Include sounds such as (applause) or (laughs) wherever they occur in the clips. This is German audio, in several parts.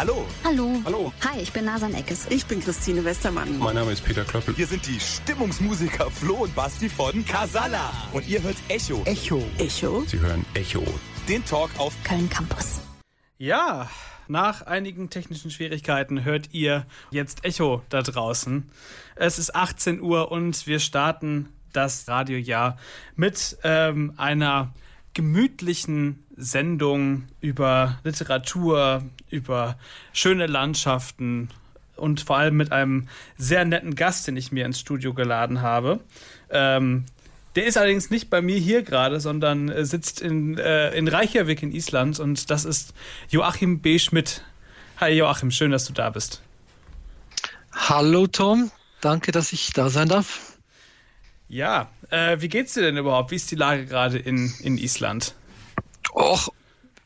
Hallo. Hallo. Hallo. Hi, ich bin Nasan Eckes. Ich bin Christine Westermann. Mein Name ist Peter Klöppel. Wir sind die Stimmungsmusiker Flo und Basti von Casala. Und ihr hört Echo. Echo. Echo. Sie hören Echo. Den Talk auf Köln Campus. Ja, nach einigen technischen Schwierigkeiten hört ihr jetzt Echo da draußen. Es ist 18 Uhr und wir starten das Radiojahr mit ähm, einer gemütlichen Sendung über Literatur, über schöne Landschaften und vor allem mit einem sehr netten Gast, den ich mir ins Studio geladen habe. Ähm, der ist allerdings nicht bei mir hier gerade, sondern äh, sitzt in, äh, in Reykjavik in Island und das ist Joachim B. Schmidt. Hi Joachim, schön, dass du da bist. Hallo Tom, danke, dass ich da sein darf. Ja, äh, wie geht's dir denn überhaupt? Wie ist die Lage gerade in, in Island? Och,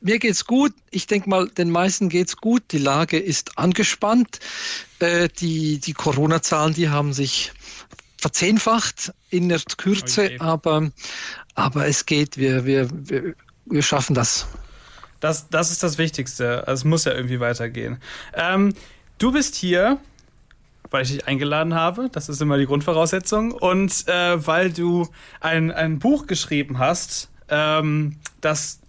mir geht's gut. Ich denke mal, den meisten geht's gut. Die Lage ist angespannt. Äh, die die Corona-Zahlen, die haben sich verzehnfacht in der Kürze, Okay. aber, aber es geht. Wir, wir, wir, wir schaffen das. Das, das ist das Wichtigste. Es muss ja irgendwie weitergehen. Ähm, du bist hier, weil ich dich eingeladen habe. Das ist immer die Grundvoraussetzung. Und äh, weil du ein, ein Buch geschrieben hast, ähm, das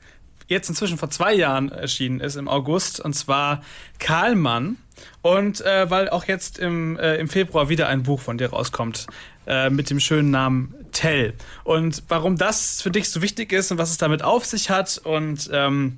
jetzt inzwischen vor zwei Jahren erschienen ist, im August. Und zwar Karlmann. Und äh, weil auch jetzt im, äh, im Februar wieder ein Buch von dir rauskommt äh, mit dem schönen Namen Tell. Und warum das für dich so wichtig ist und was es damit auf sich hat und ähm,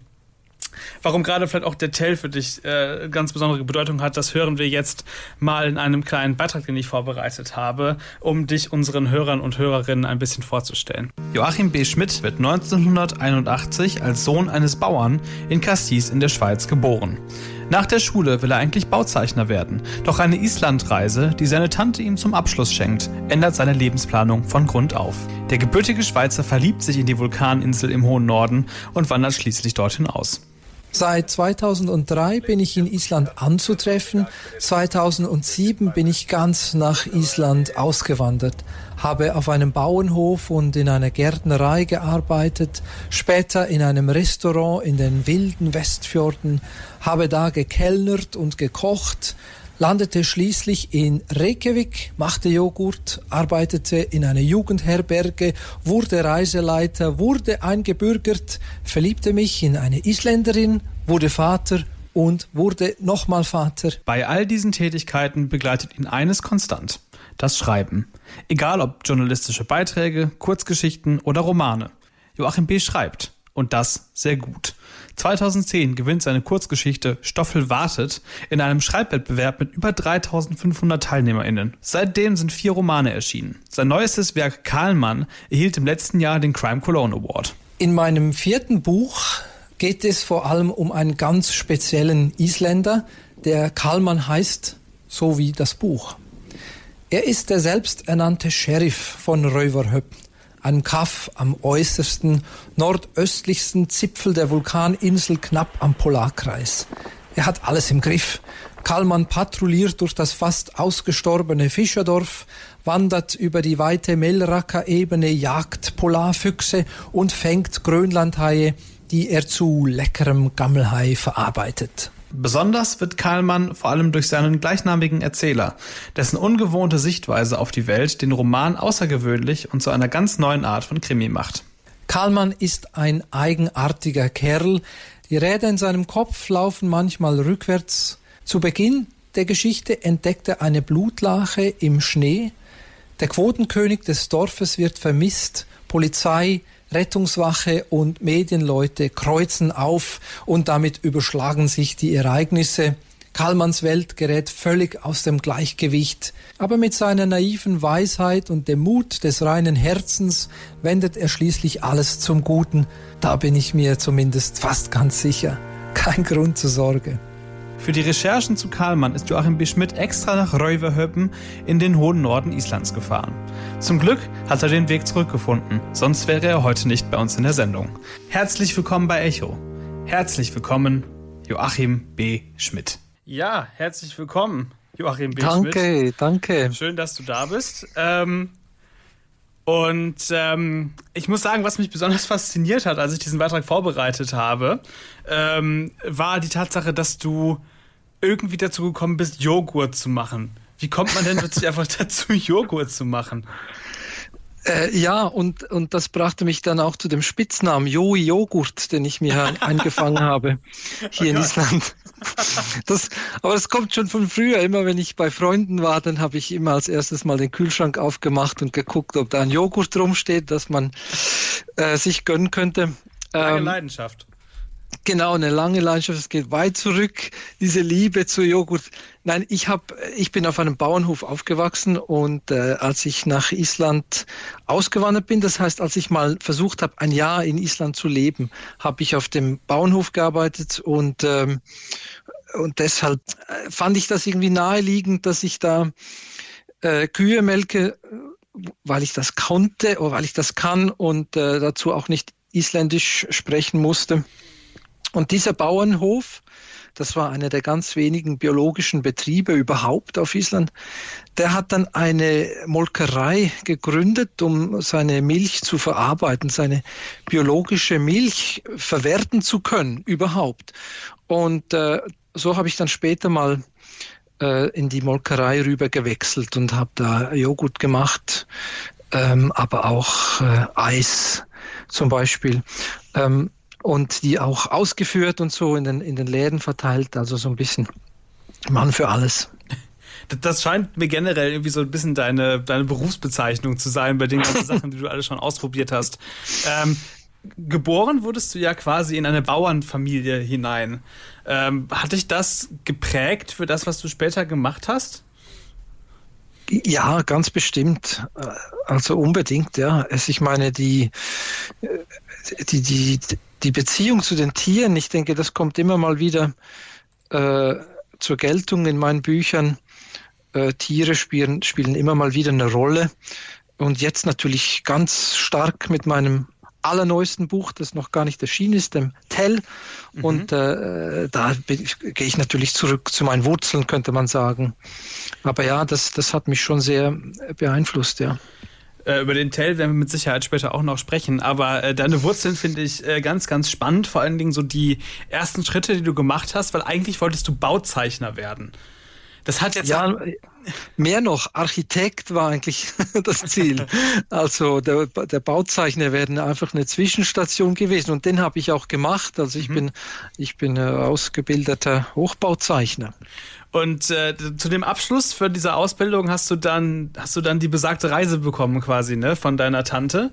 warum gerade vielleicht auch der Tell für dich äh, ganz besondere Bedeutung hat, das hören wir jetzt mal in einem kleinen Beitrag, den ich vorbereitet habe, um dich unseren Hörern und Hörerinnen ein bisschen vorzustellen. Joachim B. Schmidt wird 1981 als Sohn eines Bauern in Cassis in der Schweiz geboren. Nach der Schule will er eigentlich Bauzeichner werden, doch eine Islandreise, die seine Tante ihm zum Abschluss schenkt, ändert seine Lebensplanung von Grund auf. Der gebürtige Schweizer verliebt sich in die Vulkaninsel im hohen Norden und wandert schließlich dorthin aus. Seit 2003 bin ich in Island anzutreffen. 2007 bin ich ganz nach Island ausgewandert, habe auf einem Bauernhof und in einer Gärtnerei gearbeitet, später in einem Restaurant in den wilden Westfjorden, habe da gekellnert und gekocht, landete schließlich in Reykjavik, machte Joghurt, arbeitete in einer Jugendherberge, wurde Reiseleiter, wurde eingebürgert, verliebte mich in eine Isländerin, wurde Vater und wurde nochmal Vater. Bei all diesen Tätigkeiten begleitet ihn eines konstant. Das Schreiben. Egal ob journalistische Beiträge, Kurzgeschichten oder Romane. Joachim B. schreibt. Und das sehr gut. 2010 gewinnt seine Kurzgeschichte Stoffel wartet in einem Schreibwettbewerb mit über 3500 TeilnehmerInnen. Seitdem sind vier Romane erschienen. Sein neuestes Werk Karlmann erhielt im letzten Jahr den Crime Cologne Award. In meinem vierten Buch geht es vor allem um einen ganz speziellen Isländer, der Kalman heißt, so wie das Buch. Er ist der selbsternannte Sheriff von Röverhöppen, einem Kaff am äußersten nordöstlichsten Zipfel der Vulkaninsel knapp am Polarkreis. Er hat alles im Griff. Kalman patrouilliert durch das fast ausgestorbene Fischerdorf, wandert über die weite Melraka-Ebene, jagt Polarfüchse und fängt Grönlandhaie, die er zu leckerem Gammelhai verarbeitet. Besonders wird Karlmann vor allem durch seinen gleichnamigen Erzähler, dessen ungewohnte Sichtweise auf die Welt den Roman außergewöhnlich und zu einer ganz neuen Art von Krimi macht. Karlmann ist ein eigenartiger Kerl. Die Räder in seinem Kopf laufen manchmal rückwärts. Zu Beginn der Geschichte entdeckt er eine Blutlache im Schnee. Der Quotenkönig des Dorfes wird vermisst. Polizei, Rettungswache und Medienleute kreuzen auf und damit überschlagen sich die Ereignisse. Kallmanns Welt gerät völlig aus dem Gleichgewicht, aber mit seiner naiven Weisheit und dem Mut des reinen Herzens wendet er schließlich alles zum Guten. Da bin ich mir zumindest fast ganz sicher. Kein Grund zur Sorge. Für die Recherchen zu Karlmann ist Joachim B. Schmidt extra nach Röverhöppen in den hohen Norden Islands gefahren. Zum Glück hat er den Weg zurückgefunden, sonst wäre er heute nicht bei uns in der Sendung. Herzlich willkommen bei Echo. Herzlich willkommen, Joachim B. Schmidt. Ja, herzlich willkommen, Joachim B. Schmidt. Danke, danke. Schön, dass du da bist. Ähm, und ähm, ich muss sagen, was mich besonders (laughs) fasziniert hat, als ich diesen Beitrag vorbereitet habe, ähm, war die Tatsache, dass du irgendwie dazu gekommen bist, Joghurt zu machen. Wie kommt man denn plötzlich (laughs) einfach dazu, Joghurt zu machen? Äh, ja, und, und das brachte mich dann auch zu dem Spitznamen Joey Joghurt, den ich mir (laughs) eingefangen habe hier oh in Island. Das, aber das kommt schon von früher. Immer wenn ich bei Freunden war, dann habe ich immer als erstes mal den Kühlschrank aufgemacht und geguckt, ob da ein Joghurt rumsteht, dass man äh, sich gönnen könnte. Lange ähm, Leidenschaft. Genau, eine lange Leidenschaft. Es geht weit zurück, diese Liebe zu Joghurt. Nein, ich hab, ich bin auf einem Bauernhof aufgewachsen und äh, als ich nach Island ausgewandert bin, das heißt, als ich mal versucht habe, ein Jahr in Island zu leben, habe ich auf dem Bauernhof gearbeitet und ähm, und deshalb äh, fand ich das irgendwie naheliegend, dass ich da äh, Kühe melke, weil ich das konnte oder weil ich das kann und äh, dazu auch nicht Isländisch sprechen musste. Und dieser Bauernhof, das war einer der ganz wenigen biologischen Betriebe überhaupt auf Island, der hat dann eine Molkerei gegründet, um seine Milch zu verarbeiten, seine biologische Milch verwerten zu können überhaupt. Und äh, so habe ich dann später mal äh, in die Molkerei rüber gewechselt und habe da Joghurt gemacht, ähm, aber auch äh, Eis zum Beispiel. Ähm, und die auch ausgeführt und so in den, in den Läden verteilt. Also so ein bisschen Mann für alles. (laughs) Das scheint mir generell irgendwie so ein bisschen deine, deine Berufsbezeichnung zu sein bei den ganzen Sachen, die du alle schon ausprobiert hast. Ähm, geboren wurdest du ja quasi in eine Bauernfamilie hinein. Ähm, hat dich das geprägt für das, was du später gemacht hast? Ja, ganz bestimmt. Also unbedingt, ja. Es, ich meine, die, die, die, die Beziehung zu den Tieren, ich denke, das kommt immer mal wieder äh, zur Geltung in meinen Büchern. Äh, Tiere spielen, spielen immer mal wieder eine Rolle. Und jetzt natürlich ganz stark mit meinem allerneuesten Buch, das noch gar nicht erschienen ist, dem Tell. Mhm. Und äh, da gehe ich natürlich zurück zu meinen Wurzeln, könnte man sagen. Aber ja, das, das hat mich schon sehr beeinflusst, ja. Äh, über den Tell werden wir mit Sicherheit später auch noch sprechen. Aber äh, deine Wurzeln finde ich äh, ganz, ganz spannend. Vor allen Dingen so die ersten Schritte, die du gemacht hast, weil eigentlich wolltest du Bauzeichner werden. Das hat jetzt. Ja, mehr noch, Architekt war eigentlich (laughs) das Ziel. Also der, der Bauzeichner wäre einfach eine Zwischenstation gewesen und den habe ich auch gemacht. Also ich mhm. bin, ich bin ausgebildeter Hochbauzeichner. Und äh, zu dem Abschluss für diese Ausbildung hast du dann, hast du dann die besagte Reise bekommen quasi, ne, von deiner Tante.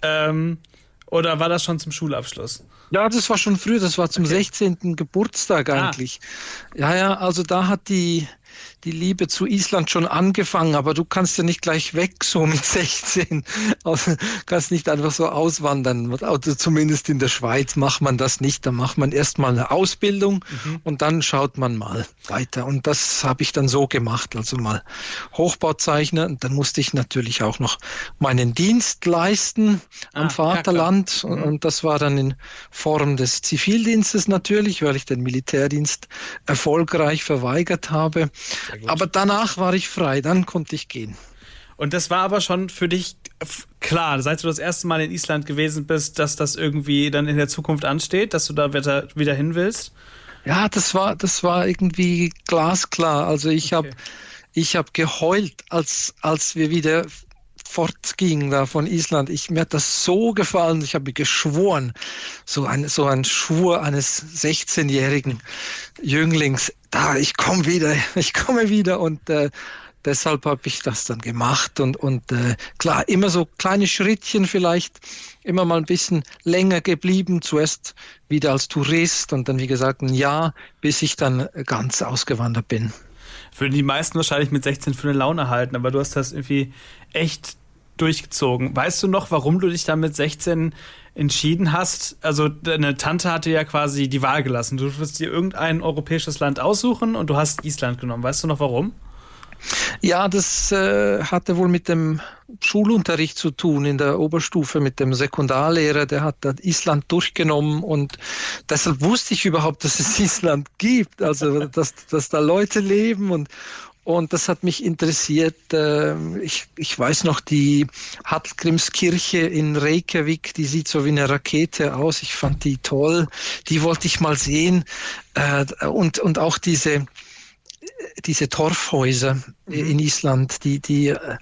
Ähm, oder war das schon zum Schulabschluss? Ja, das war schon früh, das war zum okay. 16. Geburtstag ah. eigentlich. Ah. Ja, ja, also da hat die, die Liebe zu Island schon angefangen, aber du kannst ja nicht gleich weg so (laughs) mit 16. Also kannst nicht einfach so auswandern. Also zumindest in der Schweiz macht man das nicht. Da macht man erstmal eine Ausbildung mhm. und dann schaut man mal weiter. Und das habe ich dann so gemacht. Also mal Hochbauzeichner und dann musste ich natürlich auch noch meinen Dienst leisten am ah, Vaterland. Mhm. Und das war dann in Form des Zivildienstes natürlich, weil ich den Militärdienst erfolgreich verweigert habe. Aber danach war ich frei, dann konnte ich gehen. Und das war aber schon für dich klar, seit du das erste Mal in Island gewesen bist, dass das irgendwie dann in der Zukunft ansteht, dass du da wieder, wieder hin willst? Ja, das war, das war irgendwie glasklar. Also ich okay. habe ich hab geheult, als, als wir wieder fortging da von Island. Ich, mir hat das so gefallen. Ich habe geschworen, so ein, so ein Schwur eines 16-jährigen Jünglings, da, ich komme wieder, (laughs) ich komme wieder und äh, deshalb habe ich das dann gemacht und, und äh, klar, immer so kleine Schrittchen vielleicht, immer mal ein bisschen länger geblieben, zuerst wieder als Tourist und dann wie gesagt ein Jahr, bis ich dann ganz ausgewandert bin. Würden die meisten wahrscheinlich mit 16 für eine Laune halten, aber du hast das irgendwie echt durchgezogen. Weißt du noch, warum du dich dann mit 16 entschieden hast? Also deine Tante hatte ja quasi die Wahl gelassen. Du wirst dir irgendein europäisches Land aussuchen und du hast Island genommen. Weißt du noch warum? Ja, das äh, hatte wohl mit dem Schulunterricht zu tun in der Oberstufe mit dem Sekundarlehrer, der hat dann Island durchgenommen und deshalb wusste ich überhaupt, dass es (laughs) Island gibt, also dass, dass da Leute leben und, Und das hat mich interessiert. Ähm, ich, ich weiß noch, die Hallgrimskirche in Reykjavik, die sieht so wie eine Rakete aus. Ich fand die toll. Die wollte ich mal sehen. Äh, und, und auch diese, diese Torfhäuser mhm. in Island, die, die, äh,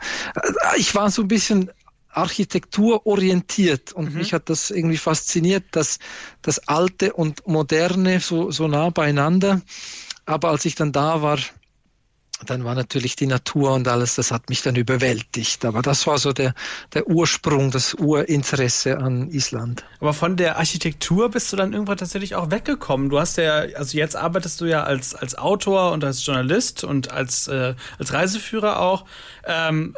ich war so ein bisschen architekturorientiert und mhm. mich hat das irgendwie fasziniert, dass das Alte und Moderne so, so nah beieinander. Aber als ich dann da war, dann war natürlich die Natur und alles, das hat mich dann überwältigt. Aber das war so der, der Ursprung, das Urinteresse an Island. Aber von der Architektur bist du dann irgendwann tatsächlich auch weggekommen. Du hast ja, also jetzt arbeitest du ja als, als Autor und als Journalist und als, äh, als Reiseführer auch. Ähm,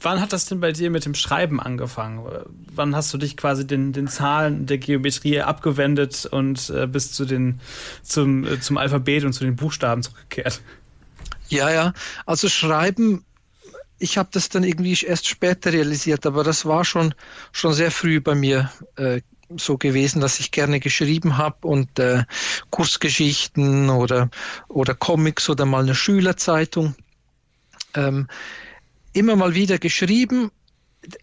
wann hat das denn bei dir mit dem Schreiben angefangen? Wann hast du dich quasi den, den Zahlen der Geometrie abgewendet und äh, bist zu den, zum, äh, zum Alphabet und zu den Buchstaben zurückgekehrt? Ja, ja. Also Schreiben, ich habe das dann irgendwie erst später realisiert, aber das war schon, schon sehr früh bei mir äh, so gewesen, dass ich gerne geschrieben habe und äh, Kursgeschichten oder, oder Comics oder mal eine Schülerzeitung. Ähm, immer mal wieder geschrieben.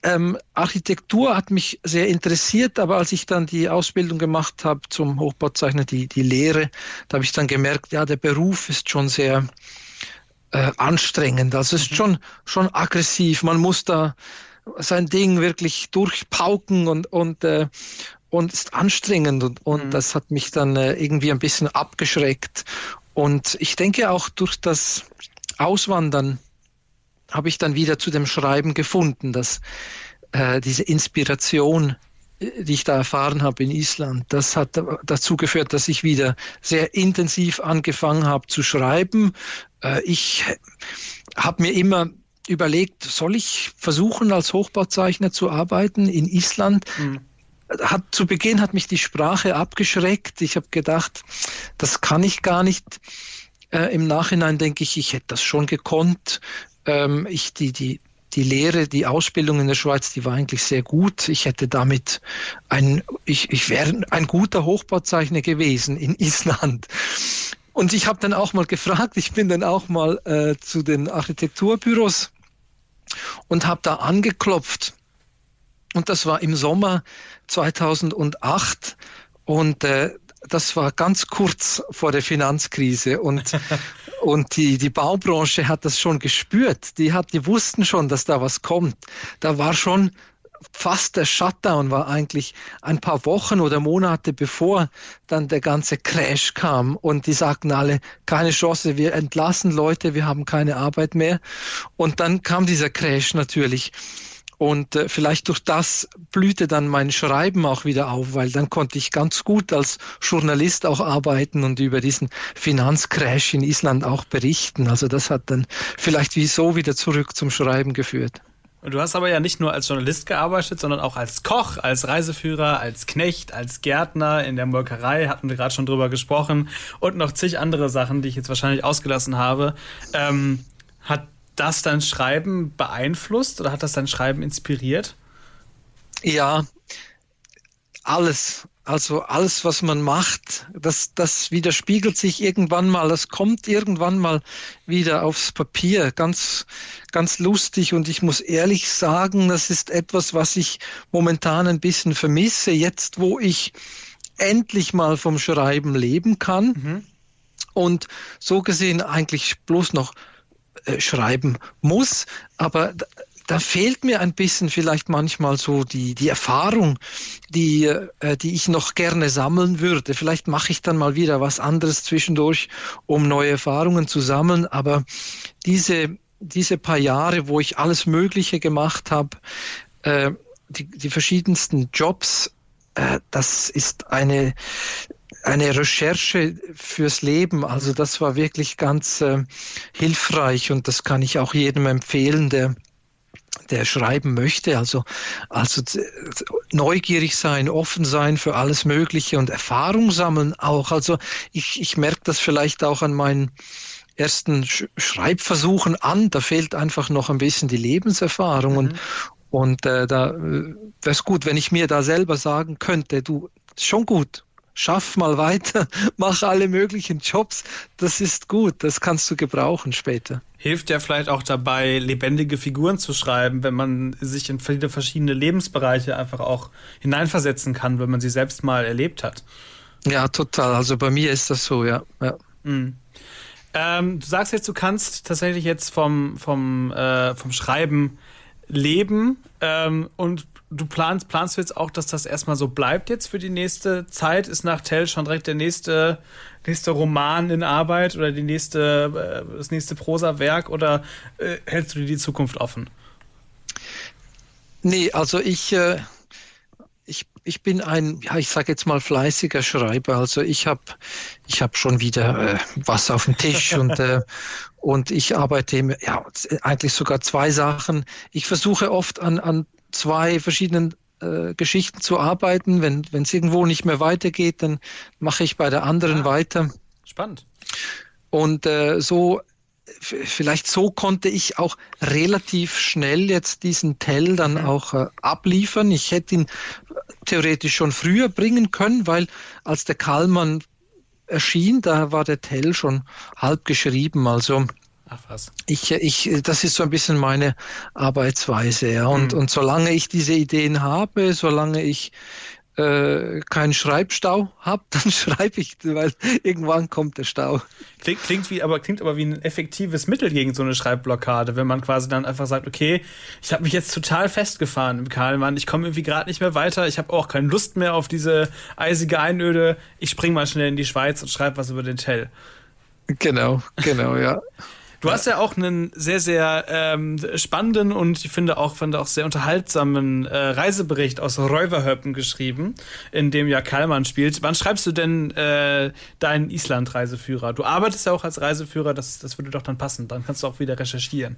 Ähm, Architektur hat mich sehr interessiert, aber als ich dann die Ausbildung gemacht habe zum Hochbauzeichner, die, die Lehre, da habe ich dann gemerkt, ja, der Beruf ist schon sehr, äh, anstrengend. Also es ist mhm. schon, schon aggressiv. Man muss da sein Ding wirklich durchpauken und, und, äh, und ist anstrengend und, und mhm. das hat mich dann äh, irgendwie ein bisschen abgeschreckt. Und ich denke auch durch das Auswandern habe ich dann wieder zu dem Schreiben gefunden, dass äh, diese Inspiration die ich da erfahren habe in Island, das hat dazu geführt, dass ich wieder sehr intensiv angefangen habe zu schreiben. Äh, ich habe mir immer überlegt, soll ich versuchen, als Hochbauzeichner zu arbeiten in Island? Mhm. Hat, zu Beginn hat mich die Sprache abgeschreckt. Ich habe gedacht, das kann ich gar nicht. Äh, Im Nachhinein denke ich, ich hätte das schon gekonnt. Ähm, ich, die, die, die Lehre, die Ausbildung in der Schweiz, die war eigentlich sehr gut. Ich hätte damit ein, ich, ich wäre ein guter Hochbauzeichner gewesen in Island. Und ich habe dann auch mal gefragt, ich bin dann auch mal äh, zu den Architekturbüros und habe da angeklopft. Und das war im Sommer 2008. Und äh, das war ganz kurz vor der Finanzkrise und, (laughs) und die, die Baubranche hat das schon gespürt. Die, hat, die wussten schon, dass da was kommt. Da war schon fast der Shutdown war eigentlich ein paar Wochen oder Monate bevor dann der ganze Crash kam und die sagten alle, keine Chance, wir entlassen Leute, wir haben keine Arbeit mehr. Und dann kam dieser Crash natürlich. Und äh, vielleicht durch das blühte dann mein Schreiben auch wieder auf, weil dann konnte ich ganz gut als Journalist auch arbeiten und über diesen Finanzcrash in Island auch berichten. Also das hat dann vielleicht wieso wieder zurück zum Schreiben geführt. Und du hast aber ja nicht nur als Journalist gearbeitet, sondern auch als Koch, als Reiseführer, als Knecht, als Gärtner in der Molkerei, hatten wir gerade schon drüber gesprochen, und noch zig andere Sachen, die ich jetzt wahrscheinlich ausgelassen habe. Ähm, hat das dein Schreiben beeinflusst oder hat das dein Schreiben inspiriert? Ja, alles. Also alles, was man macht, das, das widerspiegelt sich irgendwann mal, das kommt irgendwann mal wieder aufs Papier. Ganz, ganz lustig. Und ich muss ehrlich sagen, das ist etwas, was ich momentan ein bisschen vermisse, jetzt wo ich endlich mal vom Schreiben leben kann. Mhm. Und so gesehen eigentlich bloß noch äh, schreiben muss. Aber da fehlt mir ein bisschen vielleicht manchmal so die, die Erfahrung, die, äh, die ich noch gerne sammeln würde. Vielleicht mache ich dann mal wieder was anderes zwischendurch, um neue Erfahrungen zu sammeln. Aber diese, diese paar Jahre, wo ich alles Mögliche gemacht habe, äh, die, die verschiedensten Jobs, das ist eine, eine Recherche fürs Leben. Also das war wirklich ganz äh, hilfreich und das kann ich auch jedem empfehlen, der der schreiben möchte. Also, also neugierig sein, offen sein für alles Mögliche und Erfahrung sammeln auch. Also ich, ich merke das vielleicht auch an meinen ersten Schreibversuchen an. Da fehlt einfach noch ein bisschen die Lebenserfahrung. Mhm. Und, und äh, da äh, wäre es gut, wenn ich mir da selber sagen könnte, du, ist schon gut, schaff mal weiter, (laughs) mach alle möglichen Jobs. Das ist gut, das kannst du gebrauchen später. Hilft ja vielleicht auch dabei, lebendige Figuren zu schreiben, wenn man sich in viele verschiedene Lebensbereiche einfach auch hineinversetzen kann, wenn man sie selbst mal erlebt hat. Ja, total. Also bei mir ist das so, ja. ja. Mhm. Ähm, du sagst jetzt, du kannst tatsächlich jetzt vom, vom, äh, vom Schreiben leben ähm, und du planst, planst du jetzt auch, dass das erstmal so bleibt jetzt für die nächste Zeit? Ist nach Tell schon direkt der nächste, nächste Roman in Arbeit oder die nächste, äh, das nächste Prosa-Werk oder äh, hältst du dir die Zukunft offen? Nee, also ich, äh, ich, ich bin ein, ja, ich sage jetzt mal fleißiger Schreiber. Also ich habe ich hab schon wieder äh, was auf dem Tisch (laughs) und, äh, und ich arbeite ja, eigentlich sogar zwei Sachen. Ich versuche oft an, an zwei verschiedenen äh, Geschichten zu arbeiten. Wenn es irgendwo nicht mehr weitergeht, dann mache ich bei der anderen ah, weiter. Spannend. Und äh, so vielleicht so konnte ich auch relativ schnell jetzt diesen Tell dann mhm. auch äh, abliefern. Ich hätte ihn theoretisch schon früher bringen können, weil als der Kallmann erschien, da war der Tell schon halb geschrieben. Also Ach was. Ich, ich, das ist so ein bisschen meine Arbeitsweise. Ja. Und, mhm. und solange ich diese Ideen habe, solange ich äh, keinen Schreibstau habe, (laughs) dann schreibe ich, weil irgendwann kommt der Stau. Klingt, klingt, wie, aber, klingt aber wie ein effektives Mittel gegen so eine Schreibblockade, wenn man quasi dann einfach sagt, okay, ich habe mich jetzt total festgefahren im Karlmann, ich komme irgendwie gerade nicht mehr weiter, ich habe auch keine Lust mehr auf diese eisige Einöde, ich spring mal schnell in die Schweiz und schreibe was über den Tell. Genau, genau, ja. (laughs) Du hast ja auch einen sehr, sehr ähm, spannenden und ich finde auch, finde auch sehr unterhaltsamen äh, Reisebericht aus Räuverhöppen geschrieben, in dem ja Kallmann spielt. Wann schreibst du denn äh, deinen Island-Reiseführer? Du arbeitest ja auch als Reiseführer, das, das würde doch dann passen. Dann kannst du auch wieder recherchieren.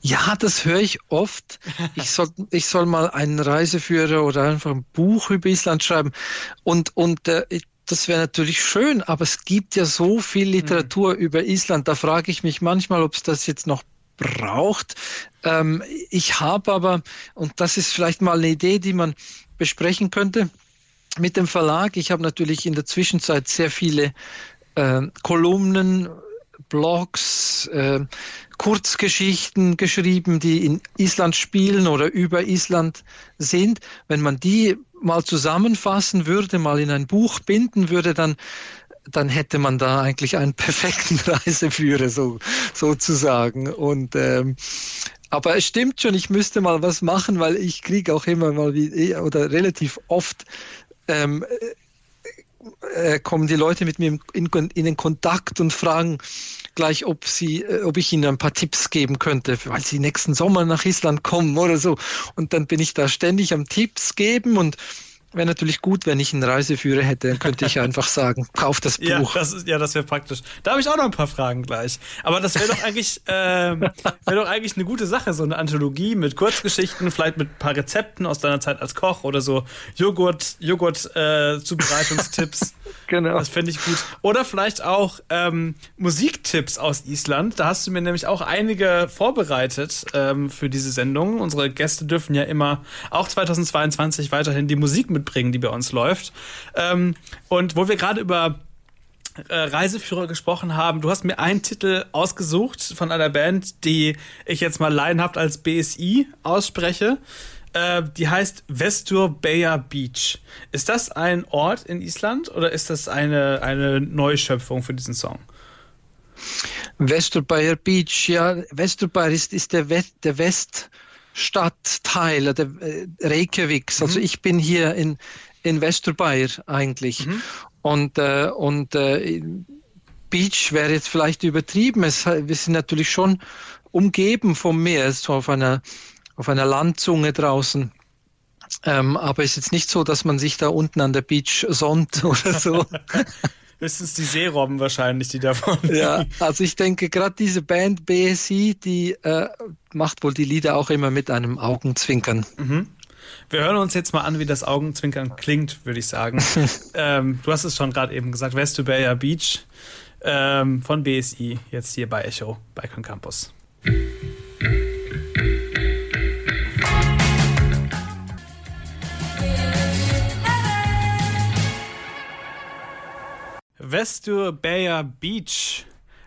Ja, das höre ich oft. Ich soll, ich soll mal einen Reiseführer oder einfach ein Buch über Island schreiben. Und, und äh, das wäre natürlich schön, aber es gibt ja so viel Literatur mhm. über Island. Da frage ich mich manchmal, ob es das jetzt noch braucht. Ähm, ich habe aber, und das ist vielleicht mal eine Idee, die man besprechen könnte mit dem Verlag. Ich habe natürlich in der Zwischenzeit sehr viele äh, Kolumnen, Blogs, äh, Kurzgeschichten geschrieben, die in Island spielen oder über Island sind. Wenn man die mal zusammenfassen würde, mal in ein Buch binden würde, dann dann hätte man da eigentlich einen perfekten (laughs) Reiseführer so sozusagen. Und ähm, aber es stimmt schon, ich müsste mal was machen, weil ich kriege auch immer mal wie oder relativ oft ähm, äh, kommen die Leute mit mir in, in den Kontakt und fragen, gleich, ob sie, äh, ob ich ihnen ein paar Tipps geben könnte, weil sie nächsten Sommer nach Island kommen oder so. Und dann bin ich da ständig am Tipps geben und Wäre natürlich gut, wenn ich einen Reiseführer hätte, dann könnte ich einfach sagen, kauf das Buch. Ja, das, ist, ja, das wäre praktisch. Da habe ich auch noch ein paar Fragen gleich. Aber das wäre doch eigentlich, äh, wäre doch eigentlich eine gute Sache, so eine Anthologie mit Kurzgeschichten, vielleicht mit ein paar Rezepten aus deiner Zeit als Koch oder so Joghurt, Joghurt äh, Zubereitungstipps. (laughs) genau. Das fände ich gut. Oder vielleicht auch ähm, Musiktipps aus Island. Da hast du mir nämlich auch einige vorbereitet ähm, für diese Sendung. Unsere Gäste dürfen ja immer auch 2022 weiterhin die Musik mit mitbringen, die bei uns läuft. Ähm, und wo wir gerade über äh, Reiseführer gesprochen haben. Du hast mir einen Titel ausgesucht von einer Band, die ich jetzt mal laienhaft als BSI ausspreche. Äh, die heißt Vesturbeya Beach. Ist das ein Ort in Island oder ist das eine, eine Neuschöpfung für diesen Song? Vesturbeya Beach, ja, Vesturbeya ist, ist der, West, der West Stadtteil, der äh, Reykjaviks. Also mhm. ich bin hier in, in Westerbayr eigentlich. Mhm. Und, äh, und äh, Beach wäre jetzt vielleicht übertrieben. Es, wir sind natürlich schon umgeben vom Meer, so auf einer, auf einer Landzunge draußen. Ähm, aber es ist jetzt nicht so, dass man sich da unten an der Beach sonnt (laughs) oder so. (laughs) Höchstens die Seerobben wahrscheinlich, die davon. (laughs) Ja, also ich denke, gerade diese Band BSI, die äh, macht wohl die Lieder auch immer mit einem Augenzwinkern. Mhm. Wir hören uns jetzt mal an, wie das Augenzwinkern klingt, würde ich sagen. (laughs) ähm, du hast es schon gerade eben gesagt, Westubaya Beach ähm, von BSI, jetzt hier bei Echo, bei Con Campus. Vesturberger Beach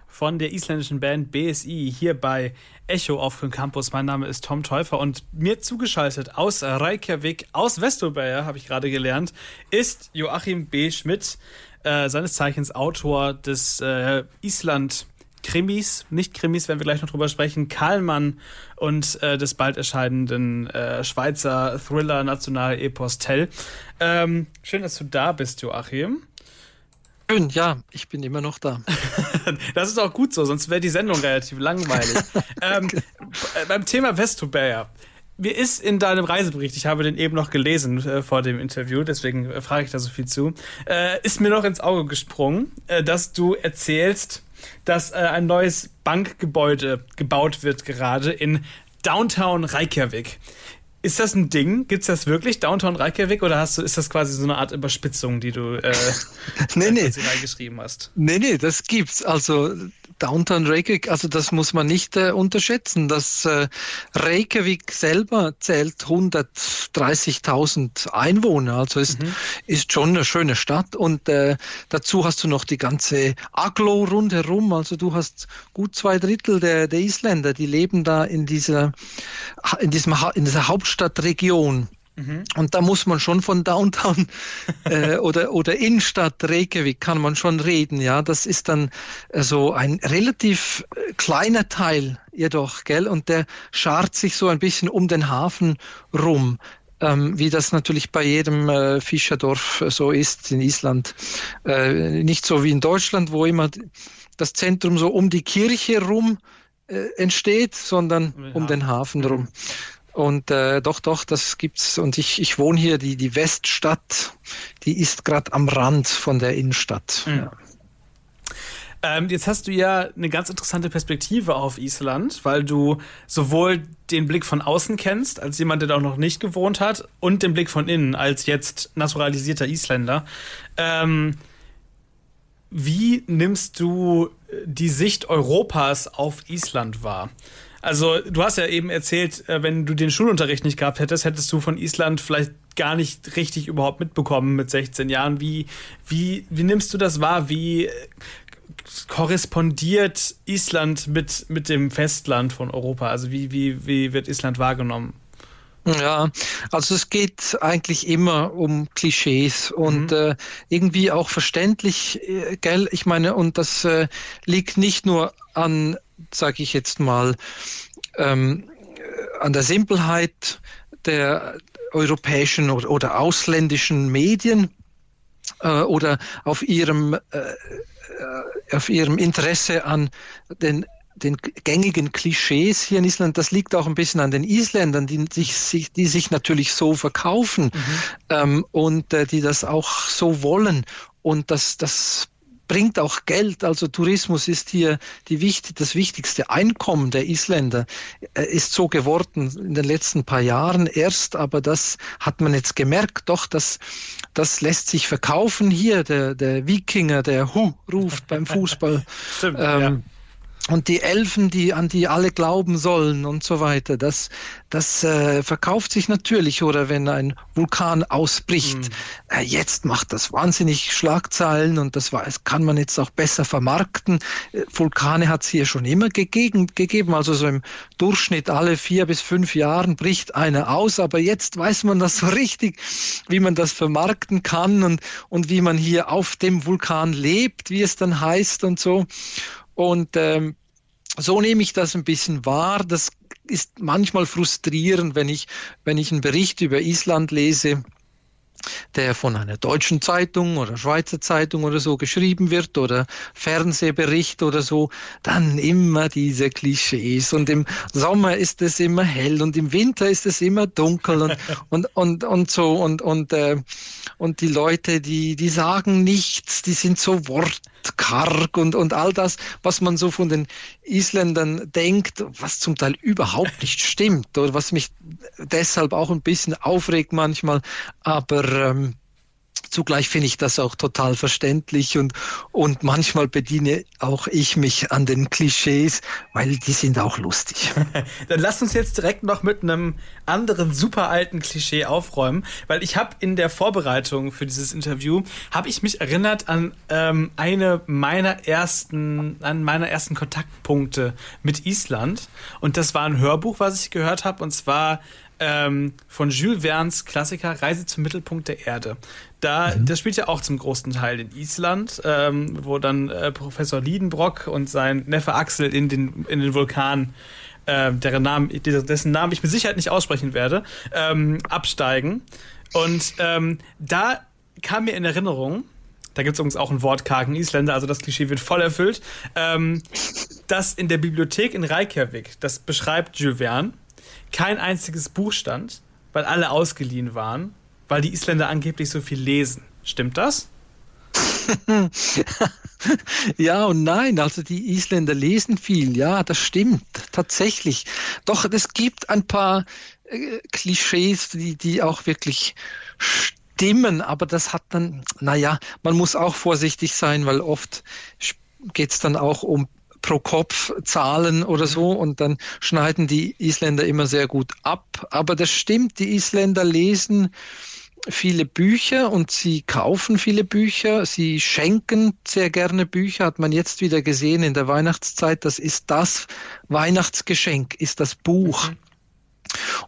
von der isländischen Band BSI hier bei Echo auf dem Campus. Mein Name ist Tom Täufer und mir zugeschaltet aus Reykjavik, aus Vesturberger, habe ich gerade gelernt, ist Joachim B. Schmidt, äh, seines Zeichens Autor des äh, Island Krimis, nicht Krimis, werden wir gleich noch drüber sprechen, Karlmann und äh, des bald erscheinenden äh, Schweizer Thriller National Epos Tell. Ähm, schön, dass du da bist, Joachim. Schön, ja, ich bin immer noch da. (laughs) das ist auch gut so, sonst wäre die Sendung relativ langweilig. (laughs) ähm, beim Thema Vestobayer. Mir ist in deinem Reisebericht, ich habe den eben noch gelesen äh, vor dem Interview, deswegen äh, frage ich da so viel zu, äh, ist mir noch ins Auge gesprungen, äh, dass du erzählst, dass äh, ein neues Bankgebäude gebaut wird gerade in Downtown Reykjavik. Ist das ein Ding? Gibt es das wirklich, Downtown Reykjavik, oder hast du, ist das quasi so eine Art Überspitzung, die du äh, (laughs) nee, nee. reingeschrieben hast? Nee, nee, das gibt's. Also Downtown Reykjavik, also das muss man nicht äh, unterschätzen. Das äh, Reykjavik selber zählt 130.000 Einwohner, also ist, mhm. ist schon eine schöne Stadt. Und äh, dazu hast du noch die ganze Aglo rundherum. Also du hast gut zwei Drittel der, der Isländer, die leben da in dieser, in diesem, in dieser Hauptstadtregion. Mhm. Und da muss man schon von Downtown (laughs) äh, oder, oder Innenstadt Reykjavik kann man schon reden. Ja, das ist dann äh, so ein relativ äh, kleiner Teil jedoch, gell? Und der schart sich so ein bisschen um den Hafen rum. Ähm, wie das natürlich bei jedem äh, Fischerdorf äh, so ist in Island. Äh, nicht so wie in Deutschland, wo immer das Zentrum so um die Kirche rum äh, entsteht, sondern um den, um den Hafen rum. Und äh, doch, doch, das gibt's. Und ich, ich wohne hier, die, die Weststadt, die ist gerade am Rand von der Innenstadt. Mhm. Ja. Ähm, jetzt hast du ja eine ganz interessante Perspektive auf Island, weil du sowohl den Blick von außen kennst, als jemand, der da auch noch nicht gewohnt hat, und den Blick von innen, als jetzt naturalisierter Isländer. Ähm, wie nimmst du die Sicht Europas auf Island wahr? Also du hast ja eben erzählt, äh, wenn du den Schulunterricht nicht gehabt hättest, hättest du von Island vielleicht gar nicht richtig überhaupt mitbekommen mit 16 Jahren. Wie, wie, wie nimmst du das wahr? Wie äh, korrespondiert Island mit, mit dem Festland von Europa? Also wie, wie, wie wird Island wahrgenommen? Ja, also es geht eigentlich immer um Klischees und mhm. äh, irgendwie auch verständlich, äh, gell? Ich meine, und das äh, liegt nicht nur an sage ich jetzt mal, ähm, an der Simpelheit der europäischen oder, oder ausländischen Medien äh, oder auf ihrem, äh, äh, auf ihrem Interesse an den den gängigen Klischees hier in Island, das liegt auch ein bisschen an den Isländern, die sich, die sich natürlich so verkaufen mhm. ähm, und äh, die das auch so wollen. Und das, das bringt auch Geld. Also Tourismus ist hier die wichtig, das wichtigste Einkommen der Isländer, äh, ist so geworden in den letzten paar Jahren. Erst, aber das hat man jetzt gemerkt, doch, das, das lässt sich verkaufen. Hier, der, der Wikinger, der Hu ruft beim Fußball. (laughs) Stimmt, ähm, ja und die Elfen, die an die alle glauben sollen und so weiter. Das, das äh, verkauft sich natürlich. Oder wenn ein Vulkan ausbricht, mhm. äh, jetzt macht das wahnsinnig Schlagzeilen und das, war, das kann man jetzt auch besser vermarkten. Äh, Vulkane hat es hier schon immer gegeben, gegeben. Also so im Durchschnitt alle vier bis fünf Jahren bricht einer aus. Aber jetzt weiß man das (laughs) so richtig, wie man das vermarkten kann und, und wie man hier auf dem Vulkan lebt, wie es dann heißt und so. Und ähm, so nehme ich das ein bisschen wahr. Das ist manchmal frustrierend, wenn ich, wenn ich einen Bericht über Island lese der von einer deutschen Zeitung oder Schweizer Zeitung oder so geschrieben wird oder Fernsehbericht oder so, dann immer diese Klischees. Und im Sommer ist es immer hell und im Winter ist es immer dunkel und, (laughs) und, und, und so. Und, und, äh, und die Leute, die, die sagen nichts, die sind so wortkarg und, und all das, was man so von den Isländern denkt, was zum Teil überhaupt nicht stimmt oder was mich deshalb auch ein bisschen aufregt manchmal. Aber ähm, Zugleich finde ich das auch total verständlich und, und manchmal bediene auch ich mich an den Klischees, weil die sind auch lustig. (laughs) Dann lasst uns jetzt direkt noch mit einem anderen super alten Klischee aufräumen, weil ich habe in der Vorbereitung für dieses Interview habe ich mich erinnert an ähm, eine meiner ersten an meiner ersten Kontaktpunkte mit Island und das war ein Hörbuch, was ich gehört habe und zwar ähm, von Jules Verne's Klassiker Reise zum Mittelpunkt der Erde. Da, mhm. Das spielt ja auch zum großen Teil in Island, ähm, wo dann äh, Professor Liedenbrock und sein Neffe Axel in den, in den Vulkan, äh, deren Namen, dessen Namen ich mit Sicherheit nicht aussprechen werde, ähm, absteigen. Und ähm, da kam mir in Erinnerung, da gibt es übrigens auch einen wortkargen Isländer, also das Klischee wird voll erfüllt, ähm, dass in der Bibliothek in Reykjavik, das beschreibt Jules Verne, kein einziges Buch stand, weil alle ausgeliehen waren, weil die Isländer angeblich so viel lesen. Stimmt das? (laughs) ja und nein, also die Isländer lesen viel, ja, das stimmt, tatsächlich. Doch es gibt ein paar äh, Klischees, die, die auch wirklich stimmen, aber das hat dann, naja, man muss auch vorsichtig sein, weil oft geht es dann auch um pro Kopf Zahlen oder so und dann schneiden die Isländer immer sehr gut ab. Aber das stimmt, die Isländer lesen viele Bücher und sie kaufen viele Bücher, sie schenken sehr gerne Bücher, hat man jetzt wieder gesehen in der Weihnachtszeit, das ist das Weihnachtsgeschenk, ist das Buch. Mhm.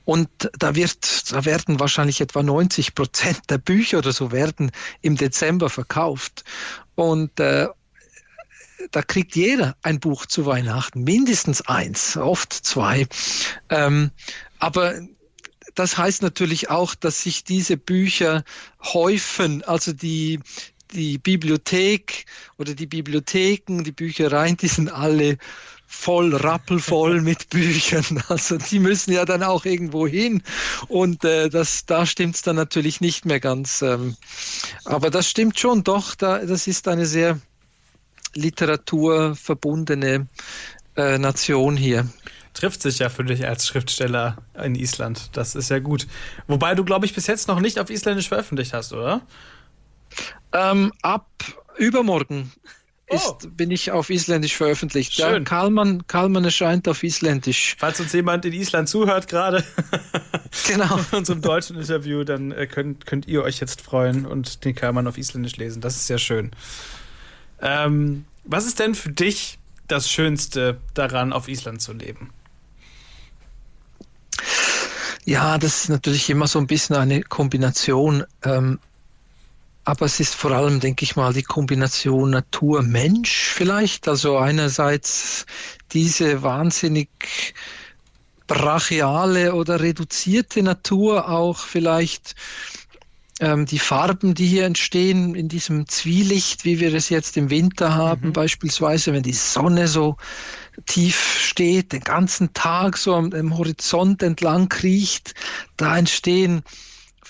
Und da wird, da werden wahrscheinlich etwa 90 Prozent der Bücher oder so werden im Dezember verkauft. Und äh, da kriegt jeder ein Buch zu Weihnachten, mindestens eins, oft zwei. Ähm, aber das heißt natürlich auch, dass sich diese Bücher häufen, also die, die Bibliothek oder die Bibliotheken, die Büchereien, die sind alle voll, rappelvoll (laughs) mit Büchern. Also die müssen ja dann auch irgendwo hin. Und äh, das, da stimmt es dann natürlich nicht mehr ganz. Ähm, aber das stimmt schon doch, da, das ist eine sehr literaturverbundene äh, Nation hier. Trifft sich ja für dich als Schriftsteller in Island. Das ist ja gut. Wobei du, glaube ich, bis jetzt noch nicht auf Isländisch veröffentlicht hast, oder? Ähm, ab übermorgen oh. ist, bin ich auf Isländisch veröffentlicht. Schön. Ja, Kalman, Kalman erscheint auf Isländisch. Falls uns jemand in Island zuhört gerade, (laughs) genau. (laughs) in unserem deutschen Interview, dann äh, könnt, könnt ihr euch jetzt freuen und den Kalman auf Isländisch lesen. Das ist sehr schön. Ähm, was ist denn für dich das Schönste daran, auf Island zu leben? Ja, das ist natürlich immer so ein bisschen eine Kombination. Ähm, aber es ist vor allem, denke ich mal, die Kombination Natur-Mensch vielleicht. Also einerseits diese wahnsinnig brachiale oder reduzierte Natur auch vielleicht ähm, die Farben, die hier entstehen in diesem Zwielicht, wie wir es jetzt im Winter haben, mhm. beispielsweise, wenn die Sonne so tief steht, den ganzen Tag so am, am Horizont entlang kriecht, da entstehen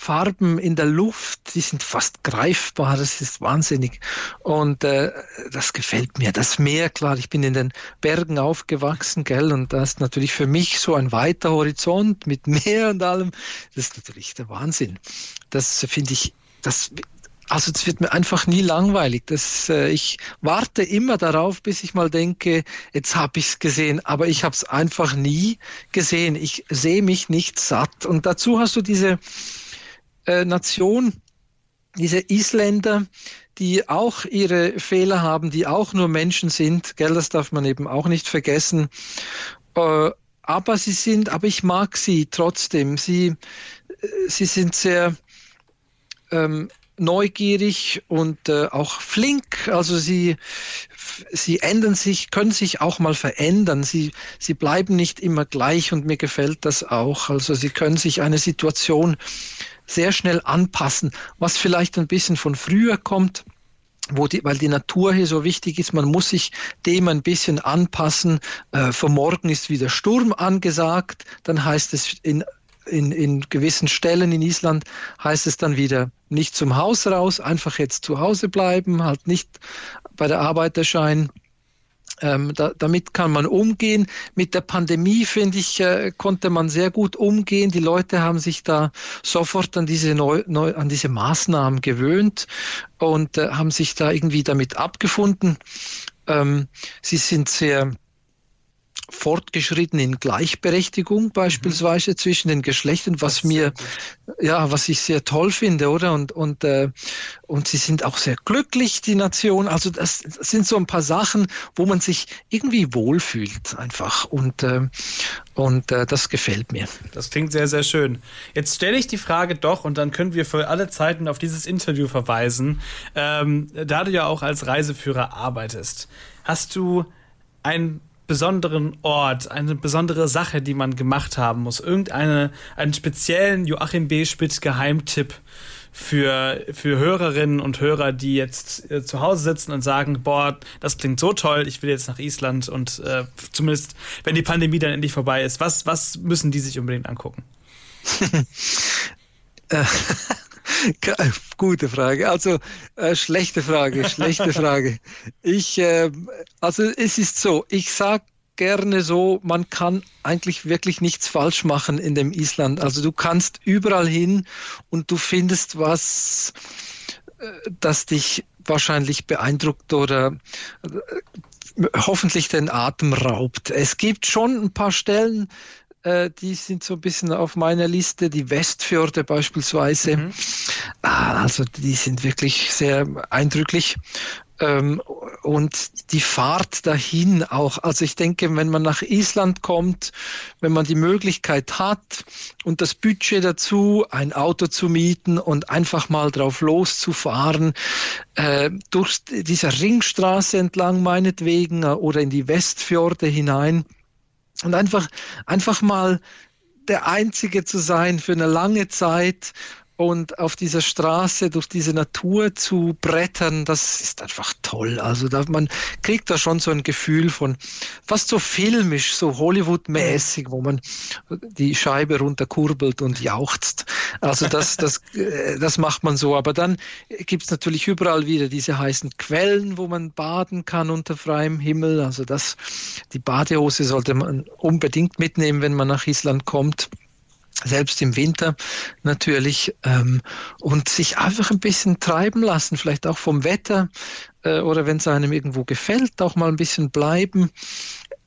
Farben in der Luft, die sind fast greifbar, das ist wahnsinnig. Und äh, das gefällt mir. Das Meer, klar, ich bin in den Bergen aufgewachsen, gell, und das ist natürlich für mich so ein weiter Horizont mit Meer und allem. Das ist natürlich der Wahnsinn. Das finde ich, das also es wird mir einfach nie langweilig. Das, äh, ich warte immer darauf, bis ich mal denke, jetzt habe ich es gesehen, aber ich habe es einfach nie gesehen. Ich sehe mich nicht satt. Und dazu hast du diese äh, Nation, diese Isländer, die auch ihre Fehler haben, die auch nur Menschen sind. Gell, das darf man eben auch nicht vergessen. Äh, aber sie sind, aber ich mag sie trotzdem. Sie, äh, sie sind sehr ähm, neugierig und äh, auch flink. Also sie, sie ändern sich, können sich auch mal verändern. Sie, sie bleiben nicht immer gleich und mir gefällt das auch. Also sie können sich eine Situation sehr schnell anpassen, was vielleicht ein bisschen von früher kommt. Wo die, weil die Natur hier so wichtig ist, man muss sich dem ein bisschen anpassen. Äh, für morgen ist wieder Sturm angesagt, dann heißt es in in, in gewissen Stellen in Island heißt es dann wieder nicht zum Haus raus, einfach jetzt zu Hause bleiben, halt nicht bei der Arbeit erscheinen. Ähm, da, damit kann man umgehen. Mit der Pandemie, finde ich, äh, konnte man sehr gut umgehen. Die Leute haben sich da sofort an diese, neu, neu, an diese Maßnahmen gewöhnt und äh, haben sich da irgendwie damit abgefunden. Ähm, sie sind sehr fortgeschritten in Gleichberechtigung beispielsweise mhm. zwischen den Geschlechtern, was mir, ja, was ich sehr toll finde, oder? Und, und, äh, und sie sind auch sehr glücklich, die Nation. Also das sind so ein paar Sachen, wo man sich irgendwie wohlfühlt einfach. Und, äh, und äh, das gefällt mir. Das klingt sehr, sehr schön. Jetzt stelle ich die Frage doch, und dann können wir für alle Zeiten auf dieses Interview verweisen. Ähm, da du ja auch als Reiseführer arbeitest, hast du ein besonderen Ort, eine besondere Sache, die man gemacht haben muss, irgendeine, einen speziellen Joachim B. Spitz Geheimtipp für, für Hörerinnen und Hörer, die jetzt äh, zu Hause sitzen und sagen, boah, das klingt so toll, ich will jetzt nach Island und äh, zumindest, wenn die Pandemie dann endlich vorbei ist, was, was müssen die sich unbedingt angucken? (laughs) Gute Frage. Also äh, schlechte Frage, schlechte Frage. Ich, äh, also es ist so, ich sage gerne so, man kann eigentlich wirklich nichts falsch machen in dem Island. Also du kannst überall hin und du findest was, äh, das dich wahrscheinlich beeindruckt oder äh, hoffentlich den Atem raubt. Es gibt schon ein paar Stellen, äh, die sind so ein bisschen auf meiner Liste, die Westfjorde beispielsweise. Mhm. Ah, also die sind wirklich sehr eindrücklich. Ähm, und die Fahrt dahin auch. Also ich denke, wenn man nach Island kommt, wenn man die Möglichkeit hat und das Budget dazu, ein Auto zu mieten und einfach mal drauf loszufahren, äh, durch diese Ringstraße entlang meinetwegen oder in die Westfjorde hinein, und einfach, einfach mal der Einzige zu sein für eine lange Zeit und auf dieser Straße durch diese Natur zu brettern, das ist einfach toll. Also da, man kriegt da schon so ein Gefühl von fast so filmisch, so Hollywood-mäßig, wo man die Scheibe runterkurbelt und jauchzt. Also das, das, (laughs) äh, das macht man so. Aber dann gibt's natürlich überall wieder diese heißen Quellen, wo man baden kann unter freiem Himmel. Also das, die Badehose sollte man unbedingt mitnehmen, wenn man nach Island kommt selbst im Winter natürlich, ähm, und sich einfach ein bisschen treiben lassen, vielleicht auch vom Wetter äh, oder wenn es einem irgendwo gefällt, auch mal ein bisschen bleiben.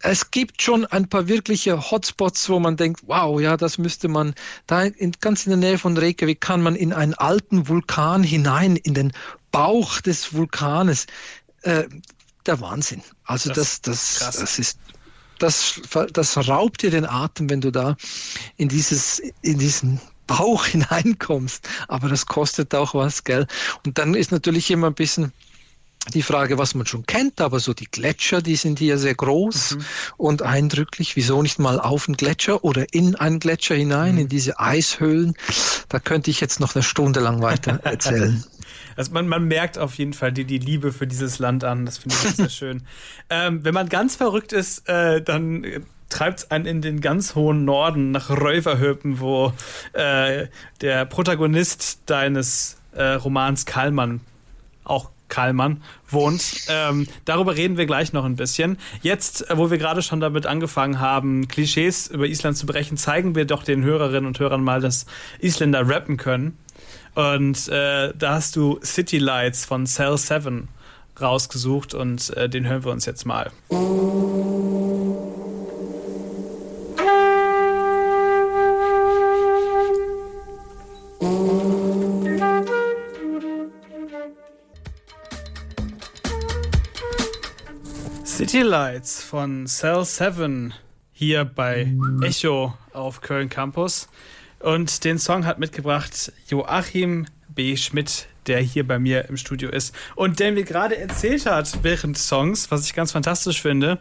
Es gibt schon ein paar wirkliche Hotspots, wo man denkt, wow, ja, das müsste man, da in, ganz in der Nähe von Reykjavik kann man in einen alten Vulkan hinein, in den Bauch des Vulkanes. Äh, der Wahnsinn. Also das, das, das, das ist das, das raubt dir den Atem, wenn du da in dieses, in diesen Bauch (laughs) hineinkommst. Aber das kostet auch was, gell? Und dann ist natürlich immer ein bisschen die Frage, was man schon kennt, aber so die Gletscher, die sind hier sehr groß mhm. und eindrücklich. Wieso nicht mal auf einen Gletscher oder in einen Gletscher hinein, mhm. in diese Eishöhlen? Da könnte ich jetzt noch eine Stunde lang weiter erzählen. (laughs) Also man, man merkt auf jeden Fall die, die Liebe für dieses Land an. Das finde ich sehr (laughs) schön. Ähm, wenn man ganz verrückt ist, äh, dann treibt es einen in den ganz hohen Norden nach Räuverhöpen, wo äh, der Protagonist deines äh, Romans Kallmann, auch Kallmann, wohnt. Ähm, darüber reden wir gleich noch ein bisschen. Jetzt, äh, wo wir gerade schon damit angefangen haben, Klischees über Island zu brechen, zeigen wir doch den Hörerinnen und Hörern mal, dass Isländer rappen können. Und äh, da hast du City Lights von Cell 7 rausgesucht und äh, den hören wir uns jetzt mal. City Lights von Cell 7 hier bei Echo auf Köln Campus. Und den Song hat mitgebracht Joachim B. Schmidt, der hier bei mir im Studio ist und der mir gerade erzählt hat während des Songs, was ich ganz fantastisch finde,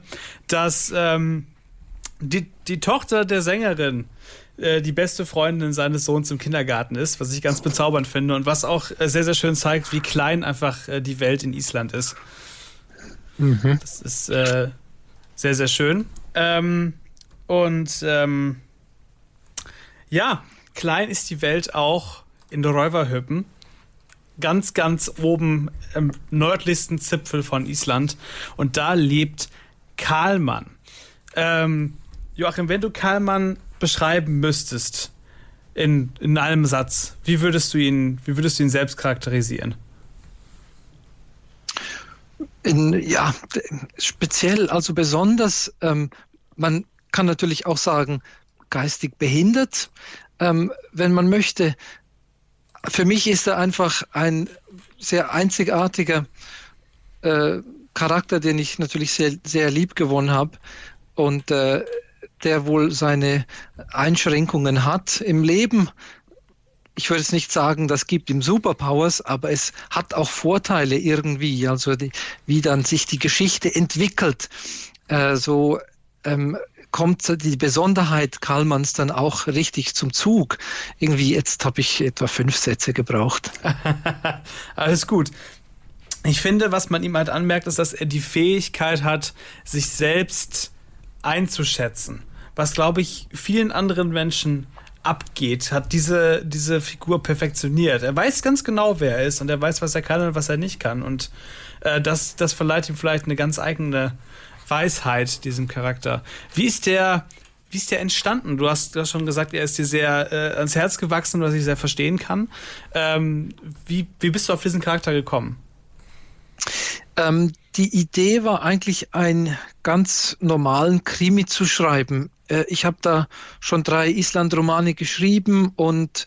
dass ähm, die, die Tochter der Sängerin äh, die beste Freundin seines Sohns im Kindergarten ist, was ich ganz bezaubernd finde und was auch äh, sehr, sehr schön zeigt, wie klein einfach äh, die Welt in Island ist. Mhm. Das ist sehr, sehr schön. Ähm, und ähm, ja, klein ist die Welt auch in der Räuberhüppen. Ganz, ganz oben im nördlichsten Zipfel von Island. Und da lebt Karlmann. Ähm, Joachim, wenn du Karlmann beschreiben müsstest in, in einem Satz, wie würdest du ihn, wie würdest du ihn selbst charakterisieren? In, ja, speziell, also besonders, ähm, man kann natürlich auch sagen, geistig behindert, ähm, wenn man möchte. Für mich ist er einfach ein sehr einzigartiger äh, Charakter, den ich natürlich sehr, sehr lieb gewonnen habe und äh, der wohl seine Einschränkungen hat im Leben. Ich würde es nicht sagen, das gibt ihm Superpowers, aber es hat auch Vorteile irgendwie, also die, wie dann sich die Geschichte entwickelt. Äh, so ähm, kommt die Besonderheit Karlmanns dann auch richtig zum Zug. Irgendwie, jetzt habe ich etwa fünf Sätze gebraucht. (laughs) Alles gut. Ich finde, was man ihm halt anmerkt, ist, dass er die Fähigkeit hat, sich selbst einzuschätzen. Was, glaube ich, vielen anderen Menschen abgeht, hat diese, diese Figur perfektioniert. Er weiß ganz genau, wer er ist und er weiß, was er kann und was er nicht kann. Und äh, das, das verleiht ihm vielleicht eine ganz eigene Weisheit, diesem Charakter. Wie ist der, wie ist der entstanden? Du hast, du hast schon gesagt, er ist dir sehr äh, ans Herz gewachsen, was ich sehr verstehen kann. Ähm, wie, wie bist du auf diesen Charakter gekommen? Ähm, die Idee war eigentlich, einen ganz normalen Krimi zu schreiben. Äh, ich habe da schon drei Island-Romane geschrieben und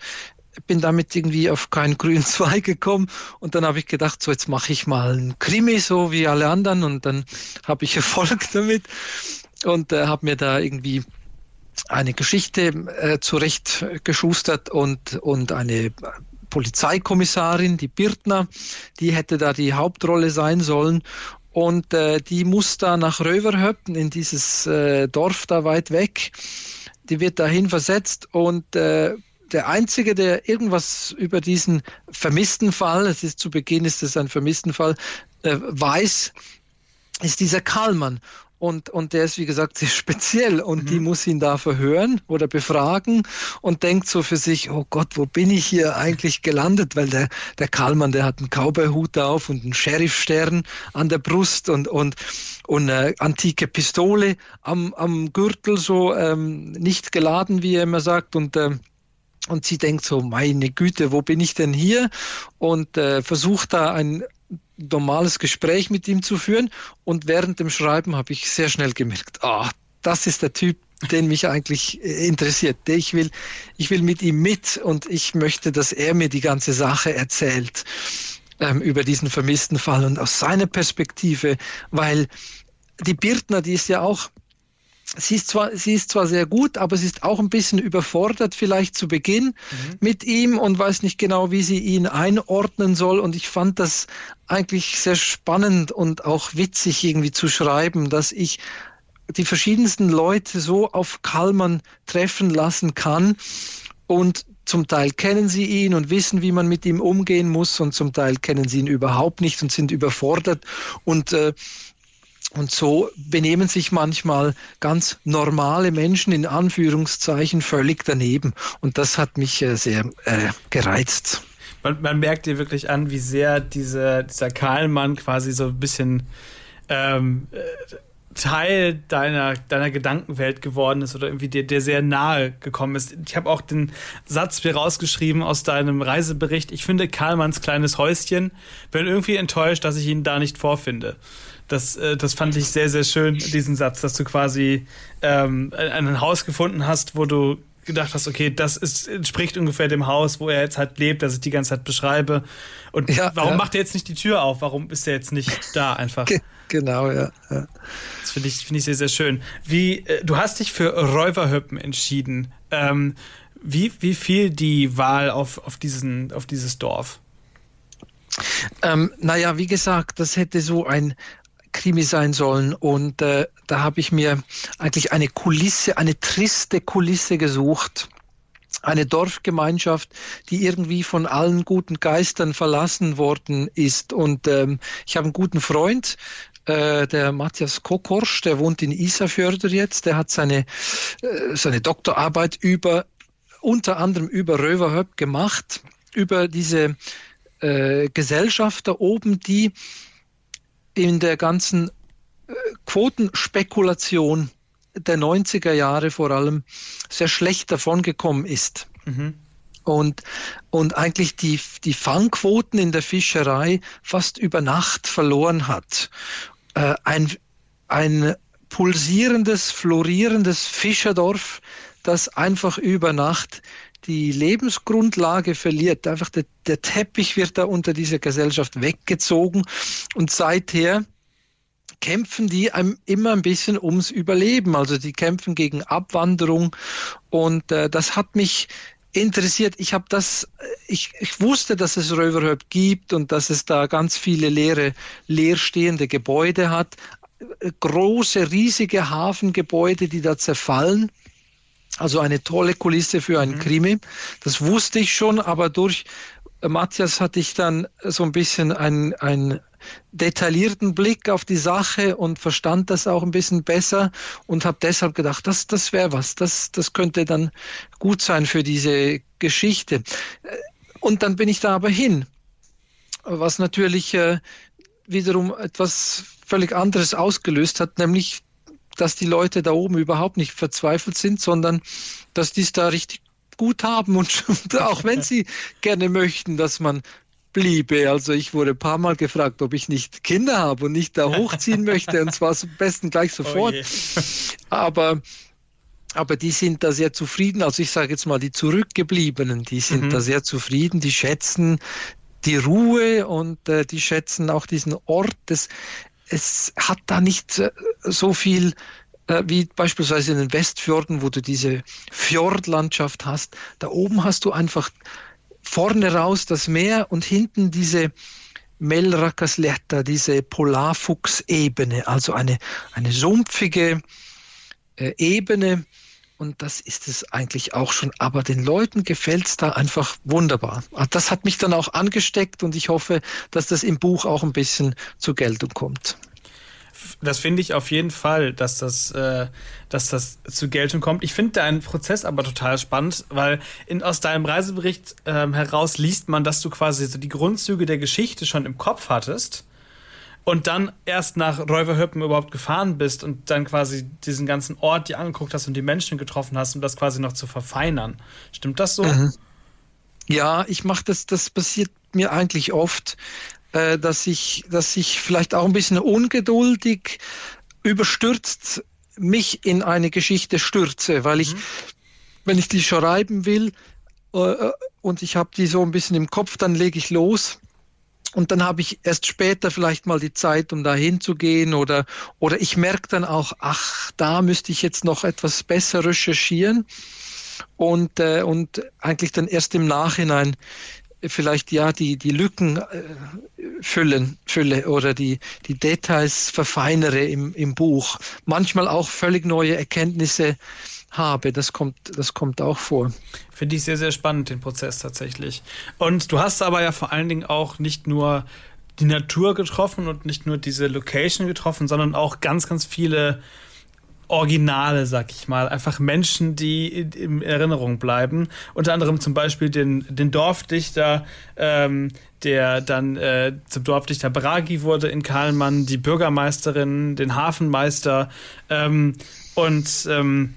bin damit irgendwie auf keinen (laughs) grünen Zweig gekommen. Und dann habe ich gedacht, so jetzt mache ich mal einen Krimi, so wie alle anderen. Und dann habe ich (laughs) Erfolg damit. Und äh, habe mir da irgendwie eine Geschichte äh, zurechtgeschustert und, und eine Polizeikommissarin, die Birtner, die hätte da die Hauptrolle sein sollen. Und äh, die muss da nach Röverhöppen in dieses äh, Dorf da weit weg. Die wird dahin versetzt und äh, der Einzige, der irgendwas über diesen vermissten Fall, es ist zu Beginn ist es ein vermissten Fall, äh, weiß, ist dieser Karlmann. Und, und der ist, wie gesagt, (laughs) sehr speziell und mhm. die muss ihn da verhören oder befragen und denkt so für sich, oh Gott, wo bin ich hier eigentlich gelandet? Weil der, der Karlmann, der hat einen Cowboyhut auf und einen Sheriffstern an der Brust und, und, und eine antike Pistole am, am Gürtel, so ähm, nicht geladen, wie er immer sagt. Und ähm, und sie denkt so, meine Güte, wo bin ich denn hier? Und äh, versucht da ein normales Gespräch mit ihm zu führen. Und während dem Schreiben habe ich sehr schnell gemerkt, ah, das ist der Typ, den mich eigentlich äh, interessiert. Ich will, ich will mit ihm mit und ich möchte, dass er mir die ganze Sache erzählt ähm, über diesen vermissten Fall und aus seiner Perspektive, weil die Birtner, die ist ja auch sie ist zwar, sie ist zwar sehr gut, aber sie ist auch ein bisschen überfordert vielleicht zu Beginn mhm. mit ihm und weiß nicht genau, wie sie ihn einordnen soll. Und ich fand das eigentlich sehr spannend und auch witzig irgendwie zu schreiben, dass ich die verschiedensten Leute so auf Kalman treffen lassen kann und zum Teil kennen sie ihn und wissen, wie man mit ihm umgehen muss und zum Teil kennen sie ihn überhaupt nicht und sind überfordert und äh, und so benehmen sich manchmal ganz normale Menschen in Anführungszeichen völlig daneben. Und das hat mich äh, sehr äh, gereizt. Man, man, merkt dir wirklich an, wie sehr diese, dieser Karlmann quasi so ein bisschen ähm, äh, Teil deiner, deiner Gedankenwelt geworden ist oder irgendwie dir, dir sehr nahe gekommen ist. Ich habe auch den Satz hier rausgeschrieben aus deinem Reisebericht. Ich finde Karlmanns kleines Häuschen, bin irgendwie enttäuscht, dass ich ihn da nicht vorfinde. Das, äh, das fand ich sehr, sehr schön, diesen Satz, dass du quasi ähm, ein Haus gefunden hast, wo du gedacht hast, okay, das ist, entspricht ungefähr dem Haus, wo er jetzt halt lebt, das ich die ganze Zeit beschreibe. Und ja, warum ja. macht er jetzt nicht die Tür auf? Warum ist er jetzt nicht da einfach? Genau, ja. ja. Das finde ich, find ich sehr, sehr schön. Wie, äh, du hast dich für Räuberhüppen entschieden. Ähm, wie, wie fiel die Wahl auf, auf, diesen, auf dieses Dorf? Ähm, naja, wie gesagt, das hätte so ein, Krimi sein sollen. Und äh, da habe ich mir eigentlich eine Kulisse, eine triste Kulisse gesucht. Eine Dorfgemeinschaft, die irgendwie von allen guten Geistern verlassen worden ist. Und ähm, ich habe einen guten Freund, äh, der Matthias Kokorsch, der wohnt in Isafjörder jetzt. Der hat seine, äh, seine Doktorarbeit über, unter anderem über Röverhöpp gemacht, über diese äh, Gesellschaft da oben, die in der ganzen äh, Quotenspekulation der 90er Jahre vor allem sehr schlecht davongekommen ist. Mhm. Und, und eigentlich die, die Fangquoten in der Fischerei fast über Nacht verloren hat. Äh, ein, ein pulsierendes, florierendes Fischerdorf, das einfach über Nacht die Lebensgrundlage verliert. Einfach der, der Teppich wird da unter dieser Gesellschaft weggezogen und seither kämpfen die immer ein bisschen ums Überleben. Also die kämpfen gegen Abwanderung und äh, das hat mich interessiert. Ich habe das, ich, ich wusste, dass es Röverhöp gibt und dass es da ganz viele leere, leerstehende Gebäude hat. Große, riesige Hafengebäude, die da zerfallen. Also eine tolle Kulisse für einen mhm. Krimi. Das wusste ich schon, aber durch Matthias hatte ich dann so ein bisschen ein, ein detaillierten Blick auf die Sache und verstand das auch ein bisschen besser und habe deshalb gedacht, das, das wäre was, das, das könnte dann gut sein für diese Geschichte. Und dann bin ich da aber hin, was natürlich äh, wiederum etwas völlig anderes ausgelöst hat, nämlich dass die Leute da oben überhaupt nicht verzweifelt sind, sondern dass die es da richtig gut haben und (laughs) auch wenn sie gerne möchten, dass man bliebe. Also ich wurde ein paar Mal gefragt, ob ich nicht Kinder habe und nicht da hochziehen (laughs) möchte und zwar am besten gleich oh sofort. Oh aber aber die sind da sehr zufrieden. Also ich sage jetzt mal, die Zurückgebliebenen, die sind mhm. da sehr zufrieden, die schätzen die Ruhe und äh, die schätzen auch diesen Ort. Es, es hat da nicht äh, so viel äh, wie beispielsweise in den Westfjorden, wo du diese Fjordlandschaft hast. Da oben hast du einfach vorne raus das Meer und hinten diese Melrakasletta, diese Polarfuchsebene, also eine, eine sumpfige äh, Ebene. Und das ist es eigentlich auch schon. Aber den Leuten gefällt es da einfach wunderbar. Das hat mich dann auch angesteckt und ich hoffe, dass das im Buch auch ein bisschen zur Geltung kommt das finde ich auf jeden Fall, dass das, äh, dass das zu Geltung kommt. Ich finde deinen Prozess aber total spannend, weil in, aus deinem Reisebericht ähm, heraus liest man, dass du quasi so die Grundzüge der Geschichte schon im Kopf hattest und dann erst nach Räuberhöppen überhaupt gefahren bist und dann quasi diesen ganzen Ort dir angeguckt hast und die Menschen getroffen hast, um das quasi noch zu verfeinern. Stimmt das so? Mhm. Ja, ich mache das, das passiert mir eigentlich oft, äh, dass ich, dass ich vielleicht auch ein bisschen ungeduldig überstürzt mich in eine Geschichte stürze, weil ich, mhm. wenn ich die schreiben will äh, und ich habe die so ein bisschen im Kopf, dann lege ich los. Und dann habe ich erst später vielleicht mal die Zeit, um da hinzugehen oder, oder ich merke dann auch, ach, da müsste ich jetzt noch etwas besser recherchieren und, äh, und eigentlich dann erst im Nachhinein vielleicht ja die, die Lücken äh, füllen, fülle oder die, die Details verfeinere im, im Buch. Manchmal auch völlig neue Erkenntnisse habe. Das kommt, das kommt auch vor. Finde ich sehr, sehr spannend, den Prozess tatsächlich. Und du hast aber ja vor allen Dingen auch nicht nur die Natur getroffen und nicht nur diese Location getroffen, sondern auch ganz, ganz viele Originale, sag ich mal. Einfach Menschen, die in Erinnerung bleiben. Unter anderem zum Beispiel den, den Dorfdichter, ähm, der dann äh, zum Dorfdichter Bragi wurde in Karlmann, die Bürgermeisterin, den Hafenmeister. Ähm, und ähm,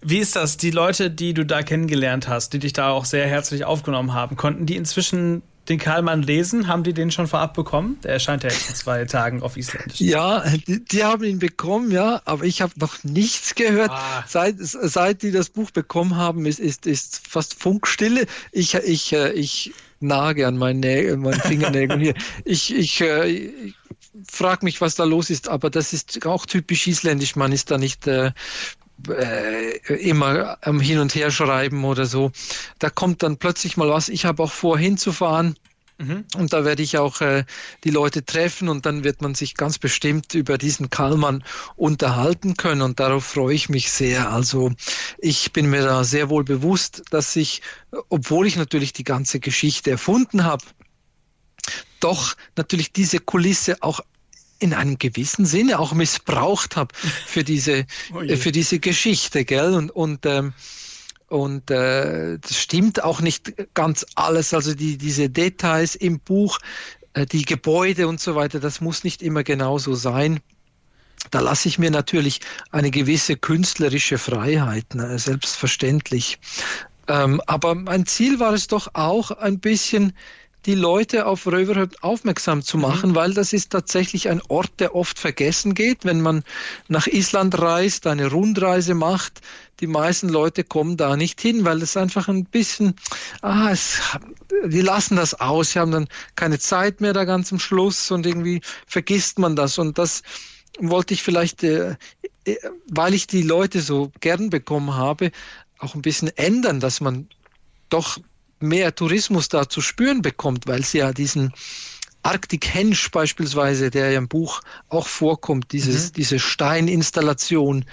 wie ist das? Die Leute, die du da kennengelernt hast, die dich da auch sehr herzlich aufgenommen haben, konnten die inzwischen den Karlmann lesen? Haben die den schon vorab bekommen? Der erscheint ja jetzt in zwei (laughs) Tagen auf Isländisch. Ja, die, die haben ihn bekommen, ja, aber ich habe noch nichts gehört. Ah. Seit, seit die das Buch bekommen haben, ist, ist, ist fast Funkstille. Ich, ich, äh, ich nage an meinen, Nägel, meinen Fingernägeln hier. (laughs) Ich, ich, äh, ich frage mich, was da los ist, aber das ist auch typisch isländisch. Man ist da nicht äh, äh, immer am Hin und Her schreiben oder so. Da kommt dann plötzlich mal was. Ich habe auch vor, hinzufahren. Mhm. Und da werde ich auch äh, die Leute treffen und dann wird man sich ganz bestimmt über diesen Kallmann unterhalten können und darauf freue ich mich sehr. Also ich bin mir da sehr wohl bewusst, dass ich, obwohl ich natürlich die ganze Geschichte erfunden habe, doch natürlich diese Kulisse auch in einem gewissen Sinne auch missbraucht habe für diese, (laughs) oh für diese Geschichte, gell? Und, und, ähm, und äh, das stimmt auch nicht ganz alles. Also die, diese Details im Buch, äh, die Gebäude und so weiter, das muss nicht immer genauso sein. da lasse ich mir natürlich eine gewisse künstlerische Freiheit, ne, selbstverständlich. Ähm, aber mein Ziel war es doch auch ein bisschen die Leute auf Röverhöp aufmerksam zu machen, mhm. weil das ist tatsächlich ein Ort, der oft vergessen geht. Wenn man nach Island reist, eine Rundreise macht, die meisten Leute kommen da nicht hin, weil es einfach ein bisschen, ah, es, die lassen das aus, sie haben dann keine Zeit mehr da ganz am Schluss und irgendwie vergisst man das und das wollte ich vielleicht, äh, äh weil ich die Leute so gern bekommen habe, auch ein bisschen ändern, dass man doch mehr Tourismus da zu spüren bekommt, weil sie ja diesen Arctic Henge beispielsweise, der ja im Buch auch vorkommt, dieses, mhm. diese Steininstallation,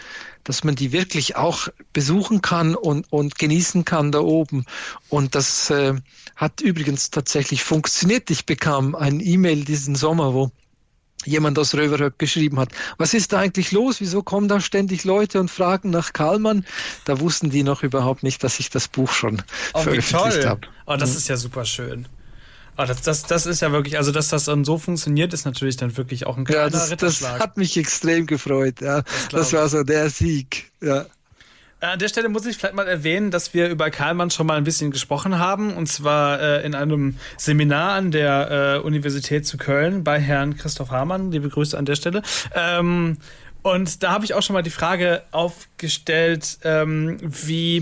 dass man die wirklich auch besuchen kann und, und genießen kann da oben. Und das äh, hat übrigens tatsächlich funktioniert. Ich bekam ein E-Mail diesen Sommer, wo jemand aus Röverhöp geschrieben hat. Was ist da eigentlich los? Wieso kommen da ständig Leute und fragen nach Karlmann? Da wussten die noch überhaupt nicht, dass ich das Buch schon oh, veröffentlicht habe. Oh, das mhm. ist ja super schön. Oh, das, das, das ist ja wirklich, also dass das dann so funktioniert, ist natürlich dann wirklich auch ein kleiner ja, das, das hat mich extrem gefreut. Ja. Das, das war so der Sieg. Ja. Äh, an der Stelle muss ich vielleicht mal erwähnen, dass wir über Karlmann schon mal ein bisschen gesprochen haben, und zwar äh, in einem Seminar an der äh, Universität zu Köln bei Herrn Christoph Hamann. Liebe Grüße an der Stelle. Ähm, und da habe ich auch schon mal die Frage aufgestellt, ähm, wie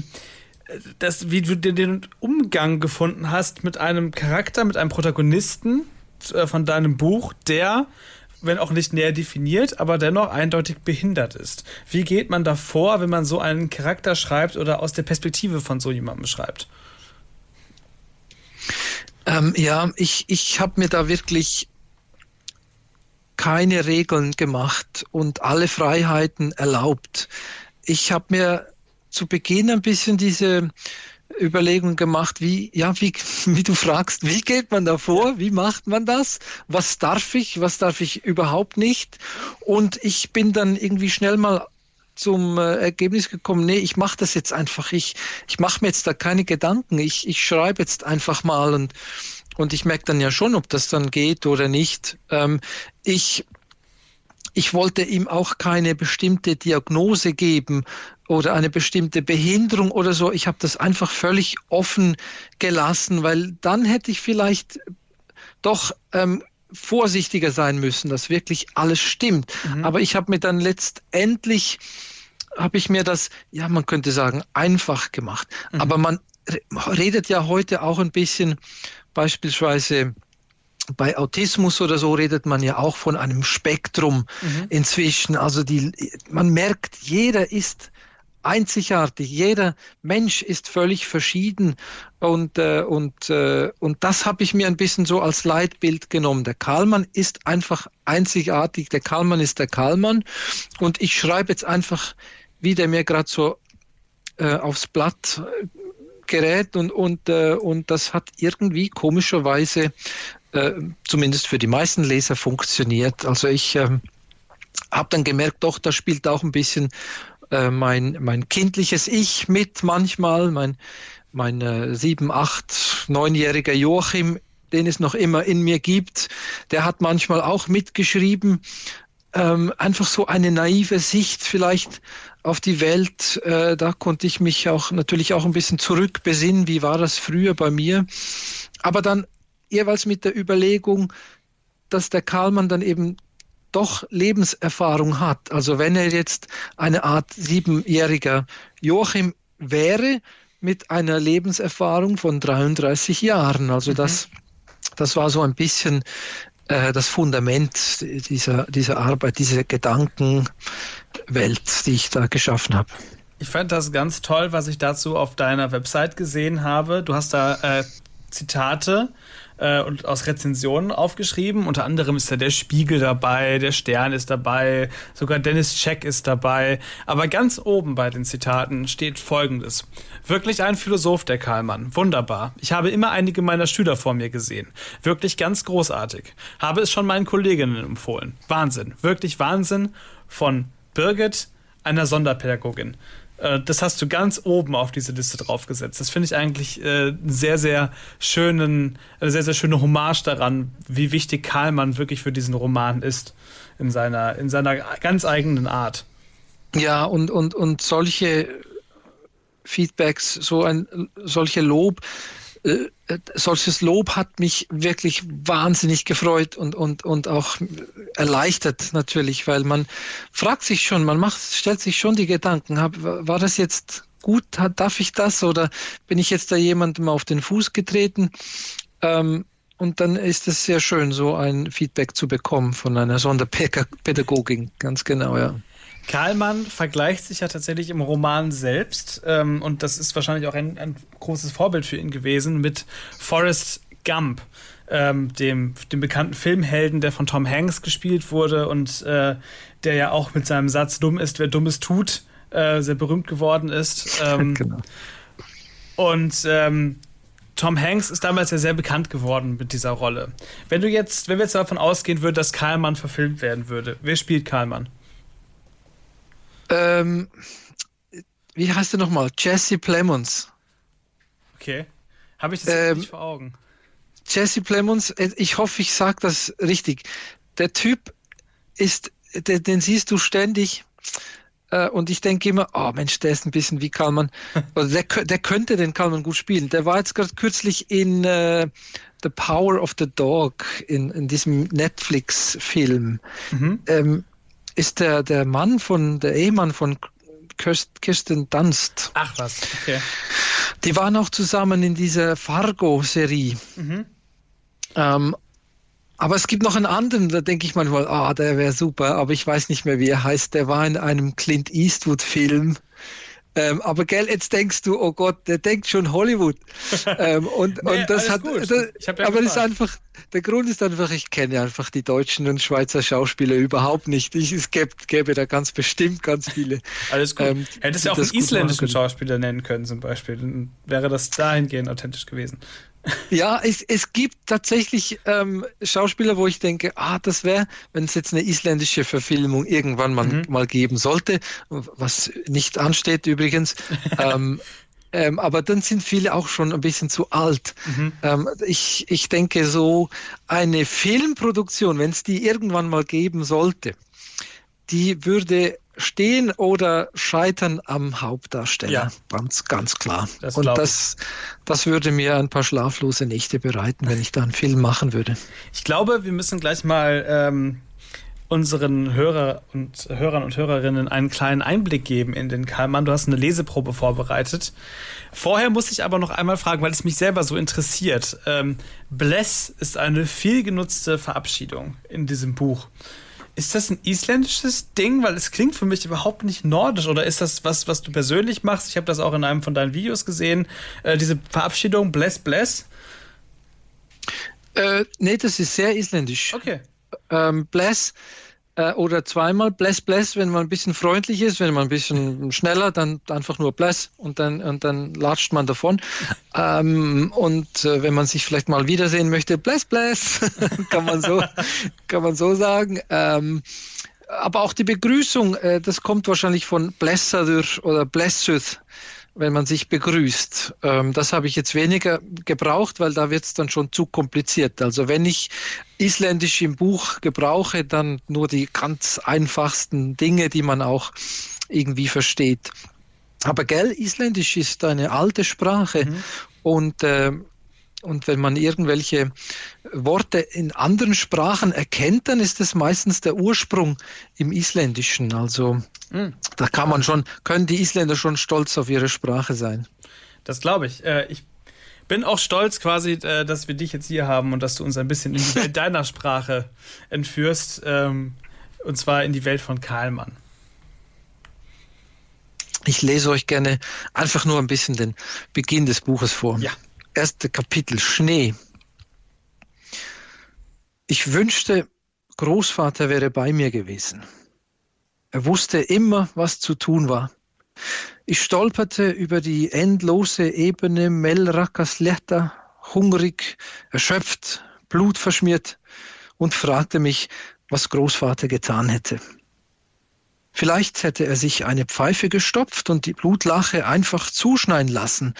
äh, das, wie du den Umgang gefunden hast mit einem Charakter, mit einem Protagonisten äh, von deinem Buch, der wenn auch nicht näher definiert, aber dennoch eindeutig behindert ist. Wie geht man da vor, wenn man so einen Charakter schreibt oder aus der Perspektive von so jemandem schreibt? Ähm, ja, ich, ich habe mir da wirklich keine Regeln gemacht und alle Freiheiten erlaubt. Ich habe mir zu Beginn ein bisschen diese Überlegungen gemacht, wie, ja, wie, (laughs) wie du fragst, wie geht man da vor? Wie macht man das? Was darf ich? Was darf ich überhaupt nicht? Und ich bin dann irgendwie schnell mal zum äh, Ergebnis gekommen, nee, ich mache das jetzt einfach. Ich, ich mache mir jetzt da keine Gedanken. Ich, ich schreibe jetzt einfach mal und, und ich merke dann ja schon, ob das dann geht oder nicht. Ähm, ich ich wollte ihm auch keine bestimmte Diagnose geben oder eine bestimmte Behinderung oder so. Ich habe das einfach völlig offen gelassen, weil dann hätte ich vielleicht doch ähm, vorsichtiger sein müssen, dass wirklich alles stimmt. Mhm. Aber ich habe mir dann letztendlich habe ich mir das, ja, man könnte sagen, einfach gemacht. Mhm. Aber man redet ja heute auch ein bisschen beispielsweise bei Autismus oder so redet man ja auch von einem Spektrum mhm. inzwischen. Also die, man merkt, jeder ist einzigartig, jeder Mensch ist völlig verschieden. Und, äh, und, äh, und das habe ich mir ein bisschen so als Leitbild genommen. Der Karlmann ist einfach einzigartig, der Karlmann ist der Karlmann. Und ich schreibe jetzt einfach, wie der mir gerade so äh, aufs Blatt äh, gerät. Und, und, äh, und das hat irgendwie komischerweise äh, zumindest für die meisten Leser funktioniert. Also ich äh, habe dann gemerkt, doch, da spielt auch ein bisschen äh, mein, mein kindliches Ich mit manchmal, mein, mein äh, sieben, acht, neunjähriger Joachim, den es noch immer in mir gibt, der hat manchmal auch mitgeschrieben. Ähm, einfach so eine naive Sicht vielleicht auf die Welt. Äh, da konnte ich mich auch natürlich auch ein bisschen zurückbesinnen. Wie war das früher bei mir? Aber dann jeweils mit der Überlegung, dass der Karlmann dann eben doch Lebenserfahrung hat. Also wenn er jetzt eine Art siebenjähriger Joachim wäre mit einer Lebenserfahrung von 33 Jahren. Also mhm. das, das war so ein bisschen äh, das Fundament dieser, dieser Arbeit, diese Gedankenwelt, die ich da geschaffen habe. Ich fand das ganz toll, was ich dazu auf deiner Website gesehen habe. Du hast da äh, Zitate äh, und aus Rezensionen aufgeschrieben. Unter anderem ist da der Spiegel dabei, der Stern ist dabei, sogar Dennis Check ist dabei. Aber ganz oben bei den Zitaten steht folgendes. Wirklich ein Philosoph, der Karlmann. Wunderbar. Ich habe immer einige meiner Schüler vor mir gesehen. Wirklich ganz großartig. Habe es schon meinen Kolleginnen empfohlen. Wahnsinn. Wirklich Wahnsinn von Birgit, einer Sonderpädagogin. Äh, das hast du ganz oben auf diese Liste draufgesetzt. Das finde ich eigentlich äh, sehr, sehr schönen, eine sehr, sehr schöne Hommage daran, wie wichtig Karlmann wirklich für diesen Roman ist in seiner, in seiner ganz eigenen Art. Ja, und, und, und solche Feedbacks, so ein solche Lob, äh, solches Lob hat mich wirklich wahnsinnig gefreut und, und, und auch erleichtert natürlich, weil man fragt sich schon, man macht, stellt sich schon die Gedanken, hab, war das jetzt gut, darf ich das oder bin ich jetzt da jemandem auf den Fuß getreten? Ähm, und dann ist es sehr schön, so ein Feedback zu bekommen von einer Sonderpädagogin, ganz genau, ja. Karlmann vergleicht sich ja tatsächlich im Roman selbst, ähm, und das ist wahrscheinlich auch ein, ein, großes Vorbild für ihn gewesen, mit Forrest Gump, ähm, dem, dem bekannten Filmhelden, der von Tom Hanks gespielt wurde und äh, der ja auch mit seinem Satz Dumm ist, wer Dummes tut, äh, sehr berühmt geworden ist. Ähm, (laughs) genau. Und ähm, Tom Hanks ist damals ja sehr bekannt geworden mit dieser Rolle. Wenn du jetzt, wenn wir jetzt davon ausgehen würden, dass Karlmann verfilmt werden würde, wer spielt Karlmann? Ähm, wie heißt der nochmal? Jesse Plemons. Okay. Habe ich das ähm, nicht vor Augen? Jesse Plemons, äh, ich hoffe, ich sage das richtig. Der Typ ist, den, den siehst du ständig äh, und ich denke immer, oh Mensch, der ist ein bisschen wie Kalman. (laughs) Also der, der könnte den Kalman gut spielen. Der war jetzt gerade kürzlich in uh, The Power of the Dog, in, in diesem Netflix-Film. Mhm. Ähm, ist der, der Mann von, der Ehemann von Kirsten Dunst. Ach was, okay. Die waren auch zusammen in dieser Fargo-Serie. Mhm. Ähm, aber es gibt noch einen anderen, da denke ich manchmal, ah, der wäre super, aber ich weiß nicht mehr, wie er heißt. Der war in einem Clint Eastwood-Film. Ähm, aber gell, jetzt denkst du, oh Gott, der denkt schon Hollywood. (laughs) ähm, und, nee, und das hat, das, ja aber das ist einfach, der Grund ist einfach, ich kenne einfach die deutschen und Schweizer Schauspieler überhaupt nicht. Ich, es gäbe, gäbe da ganz bestimmt ganz viele. Alles gut. Ähm, Hättest du auch einen isländischen Schauspieler nennen können zum Beispiel, dann wäre das dahingehend authentisch gewesen. Ja, es, es gibt tatsächlich ähm, Schauspieler, wo ich denke, ah, das wäre, wenn es jetzt eine isländische Verfilmung irgendwann mal, mhm. mal geben sollte, was nicht ansteht übrigens. (laughs) ähm, ähm, aber dann sind viele auch schon ein bisschen zu alt. Mhm. Ähm, ich, ich denke, so eine Filmproduktion, wenn es die irgendwann mal geben sollte, die würde stehen oder scheitern am Hauptdarsteller. Ja. Ganz, ganz klar. Das und das, das würde mir ein paar schlaflose Nächte bereiten, wenn ich da einen Film machen würde. Ich glaube, wir müssen gleich mal ähm, unseren Hörer und Hörern und Hörerinnen einen kleinen Einblick geben in den Karlmann. Du hast eine Leseprobe vorbereitet. Vorher muss ich aber noch einmal fragen, weil es mich selber so interessiert. Ähm, Bless ist eine viel genutzte Verabschiedung in diesem Buch. Ist das ein isländisches Ding? Weil es klingt für mich überhaupt nicht nordisch. Oder ist das was, was du persönlich machst? Ich habe das auch in einem von deinen Videos gesehen. Äh, diese Verabschiedung, bless, bless. Äh, nee, das ist sehr isländisch. Okay. Ähm, bless äh, oder zweimal Bless Bless, wenn man ein bisschen freundlich ist, wenn man ein bisschen schneller, dann einfach nur Bless und dann, und dann latscht man davon. (laughs) Ähm, und äh, wenn man sich vielleicht mal wiedersehen möchte, Bless Bless, (laughs) kann man so, (laughs) kann man so sagen. Ähm, aber auch die Begrüßung, äh, das kommt wahrscheinlich von Blessadur oder Blessuth wenn man sich begrüßt. Ähm, das habe ich jetzt weniger gebraucht, weil da wird es dann schon zu kompliziert. Also wenn ich Isländisch im Buch gebrauche, dann nur die ganz einfachsten Dinge, die man auch irgendwie versteht. Aber gell, Isländisch ist eine alte Sprache mhm. und äh, und wenn man irgendwelche Worte in anderen Sprachen erkennt, dann ist es meistens der Ursprung im Isländischen. Also mhm. da kann man schon, können die Isländer schon stolz auf ihre Sprache sein. Das glaube ich. Äh, ich bin auch stolz quasi, äh, dass wir dich jetzt hier haben und dass du uns ein bisschen in die Welt (laughs) deiner Sprache entführst. Ähm, und zwar in die Welt von Karlmann. Ich lese euch gerne einfach nur ein bisschen den Beginn des Buches vor. Ja erste Kapitel Schnee. Ich wünschte, Großvater wäre bei mir gewesen. Er wusste immer, was zu tun war. Ich stolperte über die endlose Ebene Melrakasletta, hungrig, erschöpft, blutverschmiert und fragte mich, was Großvater getan hätte. Vielleicht hätte er sich eine Pfeife gestopft und die Blutlache einfach zuschneiden lassen,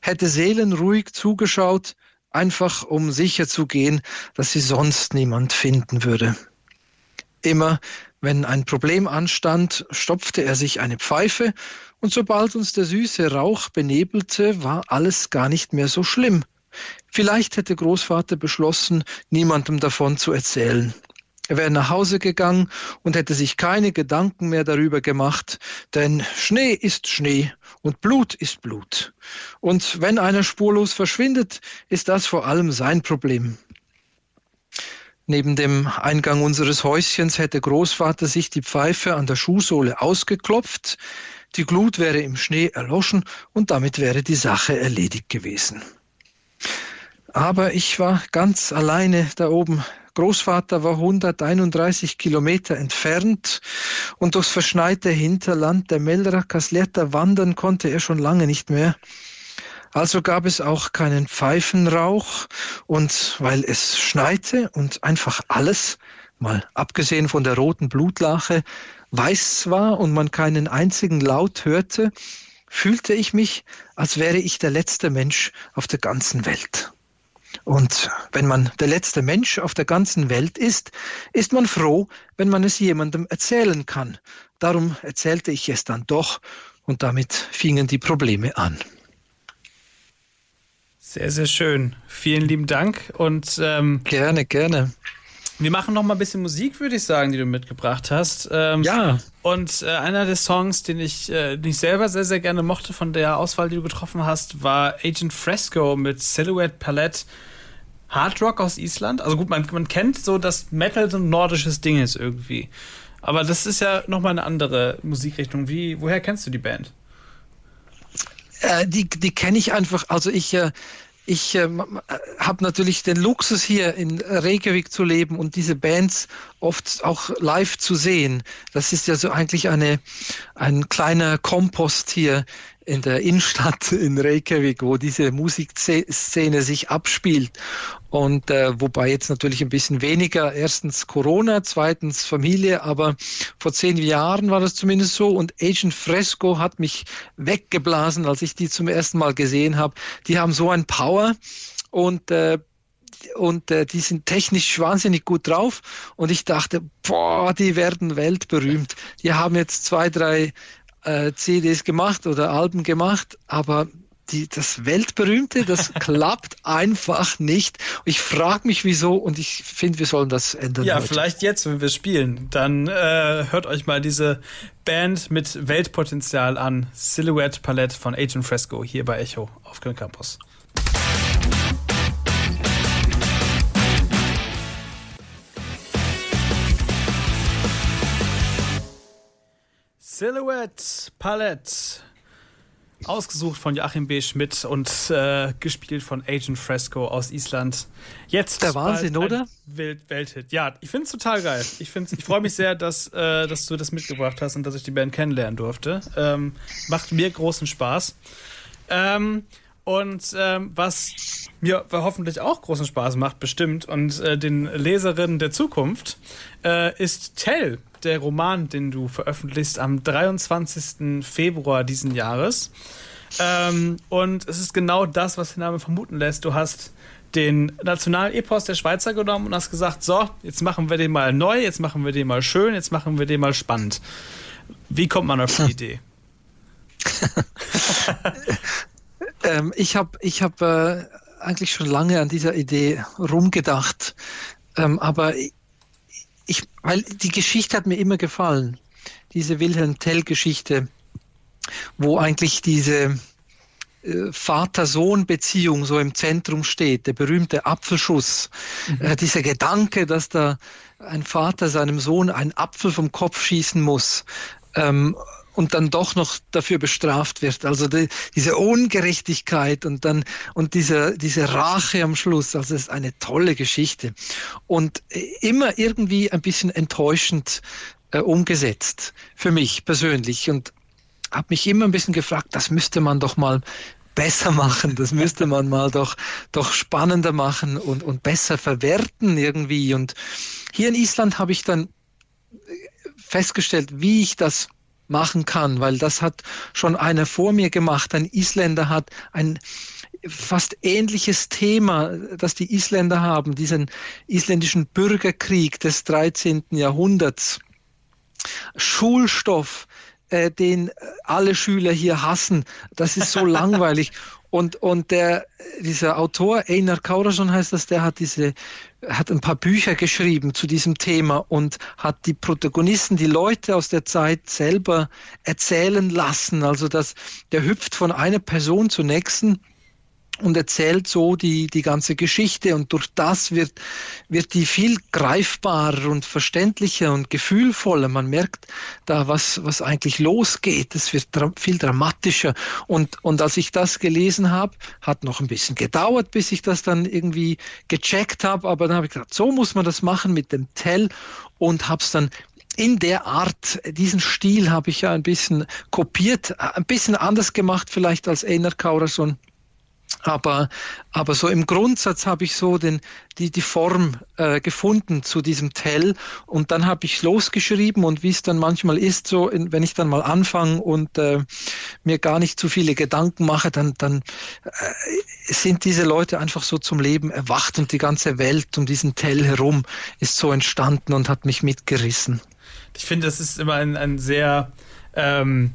hätte seelenruhig zugeschaut, einfach um sicher zu gehen, dass sie sonst niemand finden würde. Immer wenn ein Problem anstand, stopfte er sich eine Pfeife, und sobald uns der süße Rauch benebelte, war alles gar nicht mehr so schlimm. Vielleicht hätte Großvater beschlossen, niemandem davon zu erzählen. Er wäre nach Hause gegangen und hätte sich keine Gedanken mehr darüber gemacht, denn Schnee ist Schnee und Blut ist Blut. Und wenn einer spurlos verschwindet, ist das vor allem sein Problem. Neben dem Eingang unseres Häuschens hätte Großvater sich die Pfeife an der Schuhsohle ausgeklopft, die Glut wäre im Schnee erloschen und damit wäre die Sache erledigt gewesen. Aber ich war ganz alleine da oben Großvater war 131 Kilometer entfernt und durchs verschneite Hinterland der Melra Casletta wandern konnte er schon lange nicht mehr. Also gab es auch keinen Pfeifenrauch und weil es schneite und einfach alles, mal abgesehen von der roten Blutlache, weiß war und man keinen einzigen Laut hörte, fühlte ich mich, als wäre ich der letzte Mensch auf der ganzen Welt. Und wenn man der letzte Mensch auf der ganzen Welt ist, ist man froh, wenn man es jemandem erzählen kann. Darum erzählte ich es dann doch und damit fingen die Probleme an. Sehr, sehr schön. Vielen lieben Dank und ähm, gerne, gerne. Wir machen noch mal ein bisschen Musik, würde ich sagen, die du mitgebracht hast. Ähm, ja. Und äh, einer der Songs, den ich, äh, den ich selber sehr, sehr gerne mochte von der Auswahl, die du getroffen hast, war Agent Fresco mit Silhouette Palette. Hard Rock aus Island. Also gut, man, man kennt so, dass Metal so ein nordisches Ding ist irgendwie. Aber das ist ja nochmal eine andere Musikrichtung. Wie, woher kennst du die Band? Äh, die die kenne ich einfach. Also ich, äh, ich äh, habe natürlich den Luxus hier in Reykjavik zu leben und diese Bands oft auch live zu sehen. Das ist ja so eigentlich eine, ein kleiner Kompost hier in der Innenstadt in Reykjavik, wo diese Musikszene sich abspielt. Und äh, wobei jetzt natürlich ein bisschen weniger, erstens Corona, zweitens Familie, aber vor zehn Jahren war das zumindest so. Und Agent Fresco hat mich weggeblasen, als ich die zum ersten Mal gesehen habe. Die haben so ein Power und äh, und äh, die sind technisch wahnsinnig gut drauf und ich dachte, boah, die werden weltberühmt. Die haben jetzt zwei, drei äh, CDs gemacht oder Alben gemacht, aber die, das Weltberühmte, das (laughs) klappt einfach nicht. Ich frage mich wieso und ich finde, wir sollen das ändern. Ja, heute. vielleicht jetzt, wenn wir spielen, dann äh, hört euch mal diese Band mit Weltpotenzial an. Silhouette Palette von Agent Fresco hier bei Echo auf Köln Campus. Silhouette Palette. Ausgesucht von Joachim B. Schmidt und äh, gespielt von Agent Fresco aus Island. Jetzt der Wahnsinn, oder? Welt Welthit. Ja, ich finde es total geil. Ich, ich freue mich sehr, (laughs) dass, äh, dass du das mitgebracht hast und dass ich die Band kennenlernen durfte. Ähm, macht mir großen Spaß. Ähm, und ähm, was mir hoffentlich auch großen Spaß macht, bestimmt, und äh, den Leserinnen der Zukunft, äh, ist Tell der Roman, den du veröffentlichst am 23. Februar diesen Jahres. Ähm, und es ist genau das, was der Name vermuten lässt. Du hast den Nationalepos der Schweizer genommen und hast gesagt, so, jetzt machen wir den mal neu, jetzt machen wir den mal schön, jetzt machen wir den mal spannend. Wie kommt man auf die (laughs) Idee? (laughs) ähm, ich habe ich hab, äh, eigentlich schon lange an dieser Idee rumgedacht, ähm, aber ich, weil die Geschichte hat mir immer gefallen. Diese Wilhelm Tell-Geschichte, wo eigentlich diese äh, Vater-Sohn-Beziehung so im Zentrum steht, der berühmte Apfelschuss, mhm. äh, dieser Gedanke, dass da ein Vater seinem Sohn einen Apfel vom Kopf schießen muss. Ähm, und dann doch noch dafür bestraft wird. Also die, diese Ungerechtigkeit und dann und diese, diese Rache am Schluss. Also es ist eine tolle Geschichte und immer irgendwie ein bisschen enttäuschend äh, umgesetzt für mich persönlich und habe mich immer ein bisschen gefragt, das müsste man doch mal besser machen, das müsste man mal doch, doch spannender machen und, und besser verwerten irgendwie. Und hier in Island habe ich dann festgestellt, wie ich das machen kann, weil das hat schon einer vor mir gemacht. Ein Isländer hat ein fast ähnliches Thema, das die Isländer haben, diesen isländischen Bürgerkrieg des 13. Jahrhunderts. Schulstoff, äh, den alle Schüler hier hassen. Das ist so (laughs) langweilig. Und, und der, dieser Autor, Einar Kaurason heißt das, der hat diese, hat ein paar Bücher geschrieben zu diesem Thema und hat die Protagonisten, die Leute aus der Zeit selber erzählen lassen. Also dass der hüpft von einer Person zur nächsten und erzählt so die, die ganze Geschichte und durch das wird, wird die viel greifbarer und verständlicher und gefühlvoller. Man merkt da, was, was eigentlich losgeht. Es wird dra viel dramatischer. Und, und als ich das gelesen habe, hat noch ein bisschen gedauert, bis ich das dann irgendwie gecheckt habe. Aber dann habe ich gedacht, so muss man das machen mit dem Tell und habe es dann in der Art, diesen Stil habe ich ja ein bisschen kopiert, ein bisschen anders gemacht vielleicht als Einar Kaurason aber, aber so im Grundsatz habe ich so den, die, die Form äh, gefunden zu diesem Tell und dann habe ich losgeschrieben und wie es dann manchmal ist, so in, wenn ich dann mal anfange und äh, mir gar nicht zu viele Gedanken mache, dann, dann äh, sind diese Leute einfach so zum Leben erwacht und die ganze Welt um diesen Tell herum ist so entstanden und hat mich mitgerissen. Ich finde, das ist immer ein, ein sehr ähm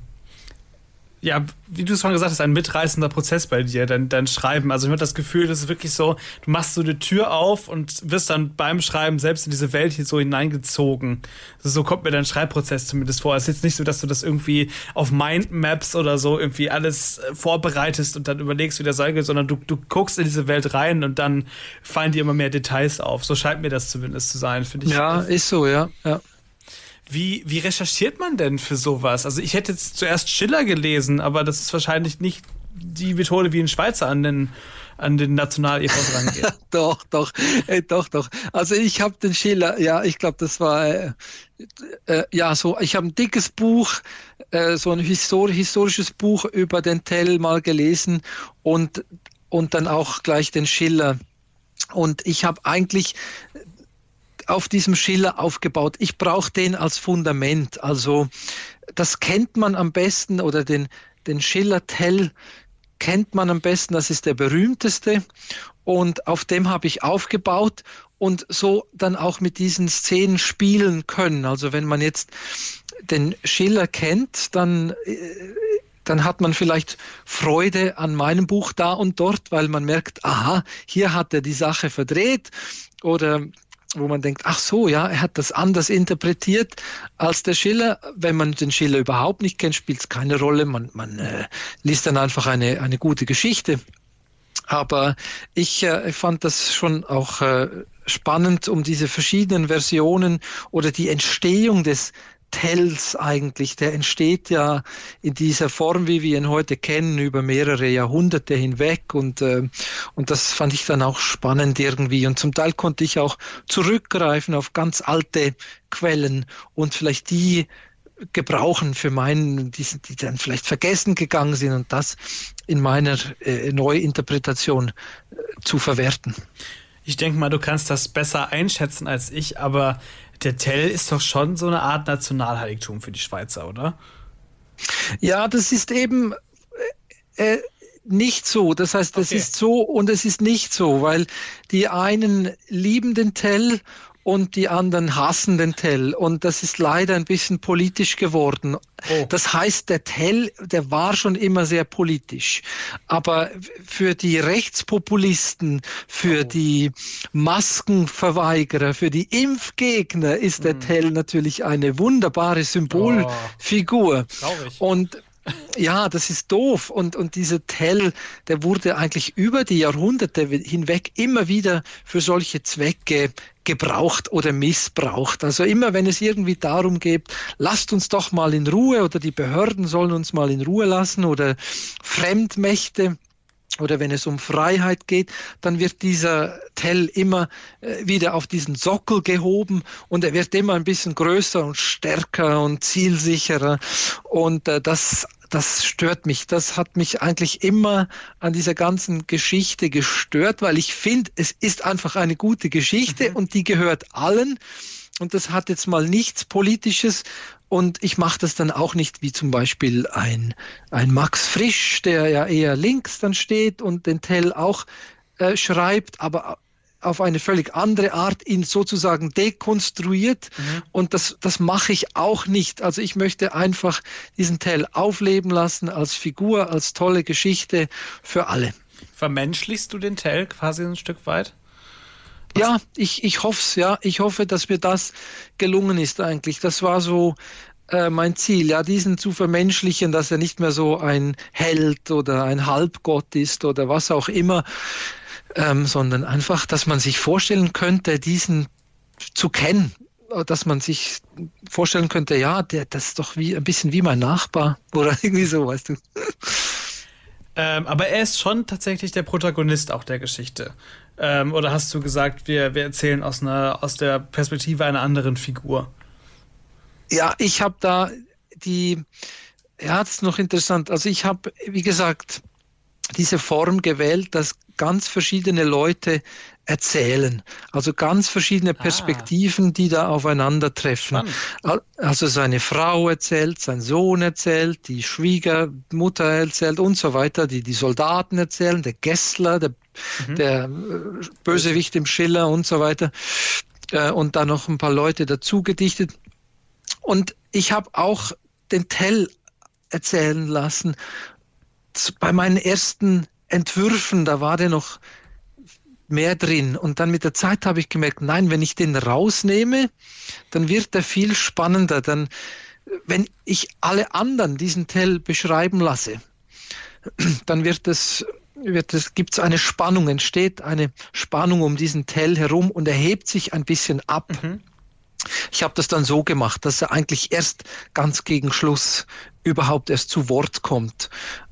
ja, wie du es schon gesagt hast, ein mitreißender Prozess bei dir, dein, dein Schreiben. Also ich habe das Gefühl, das ist wirklich so, du machst so eine Tür auf und wirst dann beim Schreiben selbst in diese Welt hier so hineingezogen. Also so kommt mir dein Schreibprozess zumindest vor. Es ist jetzt nicht so, dass du das irgendwie auf Mindmaps oder so irgendwie alles äh, vorbereitest und dann überlegst, wie der sein geht, sondern du, du guckst in diese Welt rein und dann fallen dir immer mehr Details auf. So scheint mir das zumindest zu sein, finde ich. Ja, ist so, ja, ja. Wie, wie recherchiert man denn für sowas? Also ich hätte jetzt zuerst Schiller gelesen, aber das ist wahrscheinlich nicht die Methode, wie ein Schweizer an den an den Nationalepos rangeht. (laughs) doch, doch, äh, doch, doch. Also ich habe den Schiller, ja, ich glaube, das war äh, äh, ja so. Ich habe ein dickes Buch, äh, so ein histor historisches Buch über den Tell mal gelesen und und dann auch gleich den Schiller. Und ich habe eigentlich auf diesem Schiller aufgebaut. Ich brauche den als Fundament. Also das kennt man am besten oder den, den Schiller-Tell kennt man am besten. Das ist der berühmteste und auf dem habe ich aufgebaut und so dann auch mit diesen Szenen spielen können. Also wenn man jetzt den Schiller kennt, dann äh, dann hat man vielleicht Freude an meinem Buch da und dort, weil man merkt, aha, hier hat er die Sache verdreht oder wo man denkt, ach so, ja, er hat das anders interpretiert als der Schiller. Wenn man den Schiller überhaupt nicht kennt, spielt es keine Rolle. Man, man äh, liest dann einfach eine, eine gute Geschichte. Aber ich äh, fand das schon auch äh, spannend, um diese verschiedenen Versionen oder die Entstehung des, Tells eigentlich, der entsteht ja in dieser Form, wie wir ihn heute kennen, über mehrere Jahrhunderte hinweg und, äh, und das fand ich dann auch spannend irgendwie und zum Teil konnte ich auch zurückgreifen auf ganz alte Quellen und vielleicht die gebrauchen für meinen, die, die dann vielleicht vergessen gegangen sind und das in meiner äh, Neuinterpretation äh, zu verwerten. Ich denke mal, du kannst das besser einschätzen als ich, aber der Tell ist doch schon so eine Art Nationalheiligtum für die Schweizer, oder? Ja, das ist eben äh, äh nicht so. Das heißt, das okay. ist so und es ist nicht so, weil die einen lieben den Tell und die anderen hassen den Tell. Und das ist leider ein bisschen politisch geworden. Oh. Das heißt, der Tell, der war schon immer sehr politisch. Aber für die Rechtspopulisten, für oh. die Maskenverweigerer, für die Impfgegner ist der mm. Tell natürlich eine wunderbare Symbolfigur. Oh. Und ja, das ist doof. Und, und dieser Tell, der wurde eigentlich über die Jahrhunderte hinweg immer wieder für solche Zwecke gebraucht oder missbraucht. Also immer wenn es irgendwie darum geht, lasst uns doch mal in Ruhe oder die Behörden sollen uns mal in Ruhe lassen oder Fremdmächte, oder wenn es um Freiheit geht, dann wird dieser Tell immer äh, wieder auf diesen Sockel gehoben und er wird immer ein bisschen größer und stärker und zielsicherer. Und äh, das das stört mich. Das hat mich eigentlich immer an dieser ganzen Geschichte gestört, weil ich finde, es ist einfach eine gute Geschichte mhm. und die gehört allen. und das hat jetzt mal nichts Politisches und ich mache das dann auch nicht wie zum Beispiel ein, ein Max Frisch, der ja eher links dann steht und den Tell auch äh, schreibt, aber auf eine völlig andere Art ihn sozusagen dekonstruiert. Mhm. Und das, das mache ich auch nicht. Also ich möchte einfach diesen Tell aufleben lassen als Figur, als tolle Geschichte für alle. Vermenschlichst du den Tell quasi ein Stück weit? Ja, ich, ich hoffe es, ja. Ich hoffe, dass mir das gelungen ist eigentlich. Das war so äh, mein Ziel, ja, diesen zu vermenschlichen, dass er nicht mehr so ein Held oder ein Halbgott ist oder was auch immer, ähm, sondern einfach, dass man sich vorstellen könnte, diesen zu kennen, dass man sich vorstellen könnte, ja, der, das ist doch wie ein bisschen wie mein Nachbar oder (laughs) irgendwie so, weißt du. Ähm, aber er ist schon tatsächlich der Protagonist auch der Geschichte. Ähm, oder hast du gesagt, wir, wir erzählen aus, einer, aus der Perspektive einer anderen Figur? Ja, ich habe da die, ja, das ist noch interessant. Also ich habe, wie gesagt, diese Form gewählt, dass ganz verschiedene Leute erzählen. Also ganz verschiedene ah. Perspektiven, ah. die da aufeinandertreffen. Spannend. Also seine Frau erzählt, sein Sohn erzählt, die Schwiegermutter erzählt und so weiter, die, die Soldaten erzählen, der Gessler, der, mhm. der äh, Bösewicht im Schiller und so weiter. Äh, und dann noch ein paar Leute dazu gedichtet. Und ich habe auch den Tell erzählen lassen. Bei meinen ersten Entwürfen, da war der noch mehr drin. Und dann mit der Zeit habe ich gemerkt, nein, wenn ich den rausnehme, dann wird er viel spannender. Dann, wenn ich alle anderen diesen Tell beschreiben lasse, dann wird es wird es, gibt es eine Spannung, entsteht eine Spannung um diesen Tell herum und er hebt sich ein bisschen ab. Mhm. Ich habe das dann so gemacht, dass er eigentlich erst ganz gegen Schluss überhaupt erst zu Wort kommt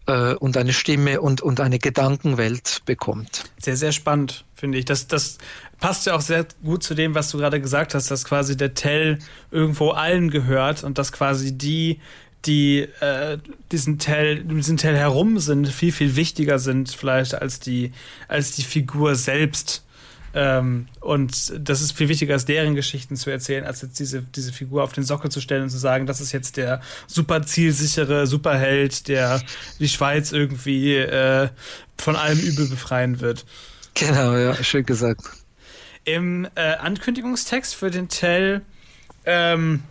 äh, und eine Stimme und, und eine Gedankenwelt bekommt. Sehr, sehr spannend, finde ich. Das, das passt ja auch sehr gut zu dem, was du gerade gesagt hast, dass quasi der Tell irgendwo allen gehört und dass quasi die, die äh, diesen Tell, diesen Tell herum sind, viel, viel wichtiger sind vielleicht als die, als die Figur selbst. Ähm, und das ist viel wichtiger, als deren Geschichten zu erzählen, als jetzt diese, diese Figur auf den Sockel zu stellen und zu sagen, das ist jetzt der super zielsichere Superheld, der die Schweiz irgendwie äh, von allem Übel befreien wird. Genau, ja, schön gesagt. Im äh, Ankündigungstext für den Tell ähm,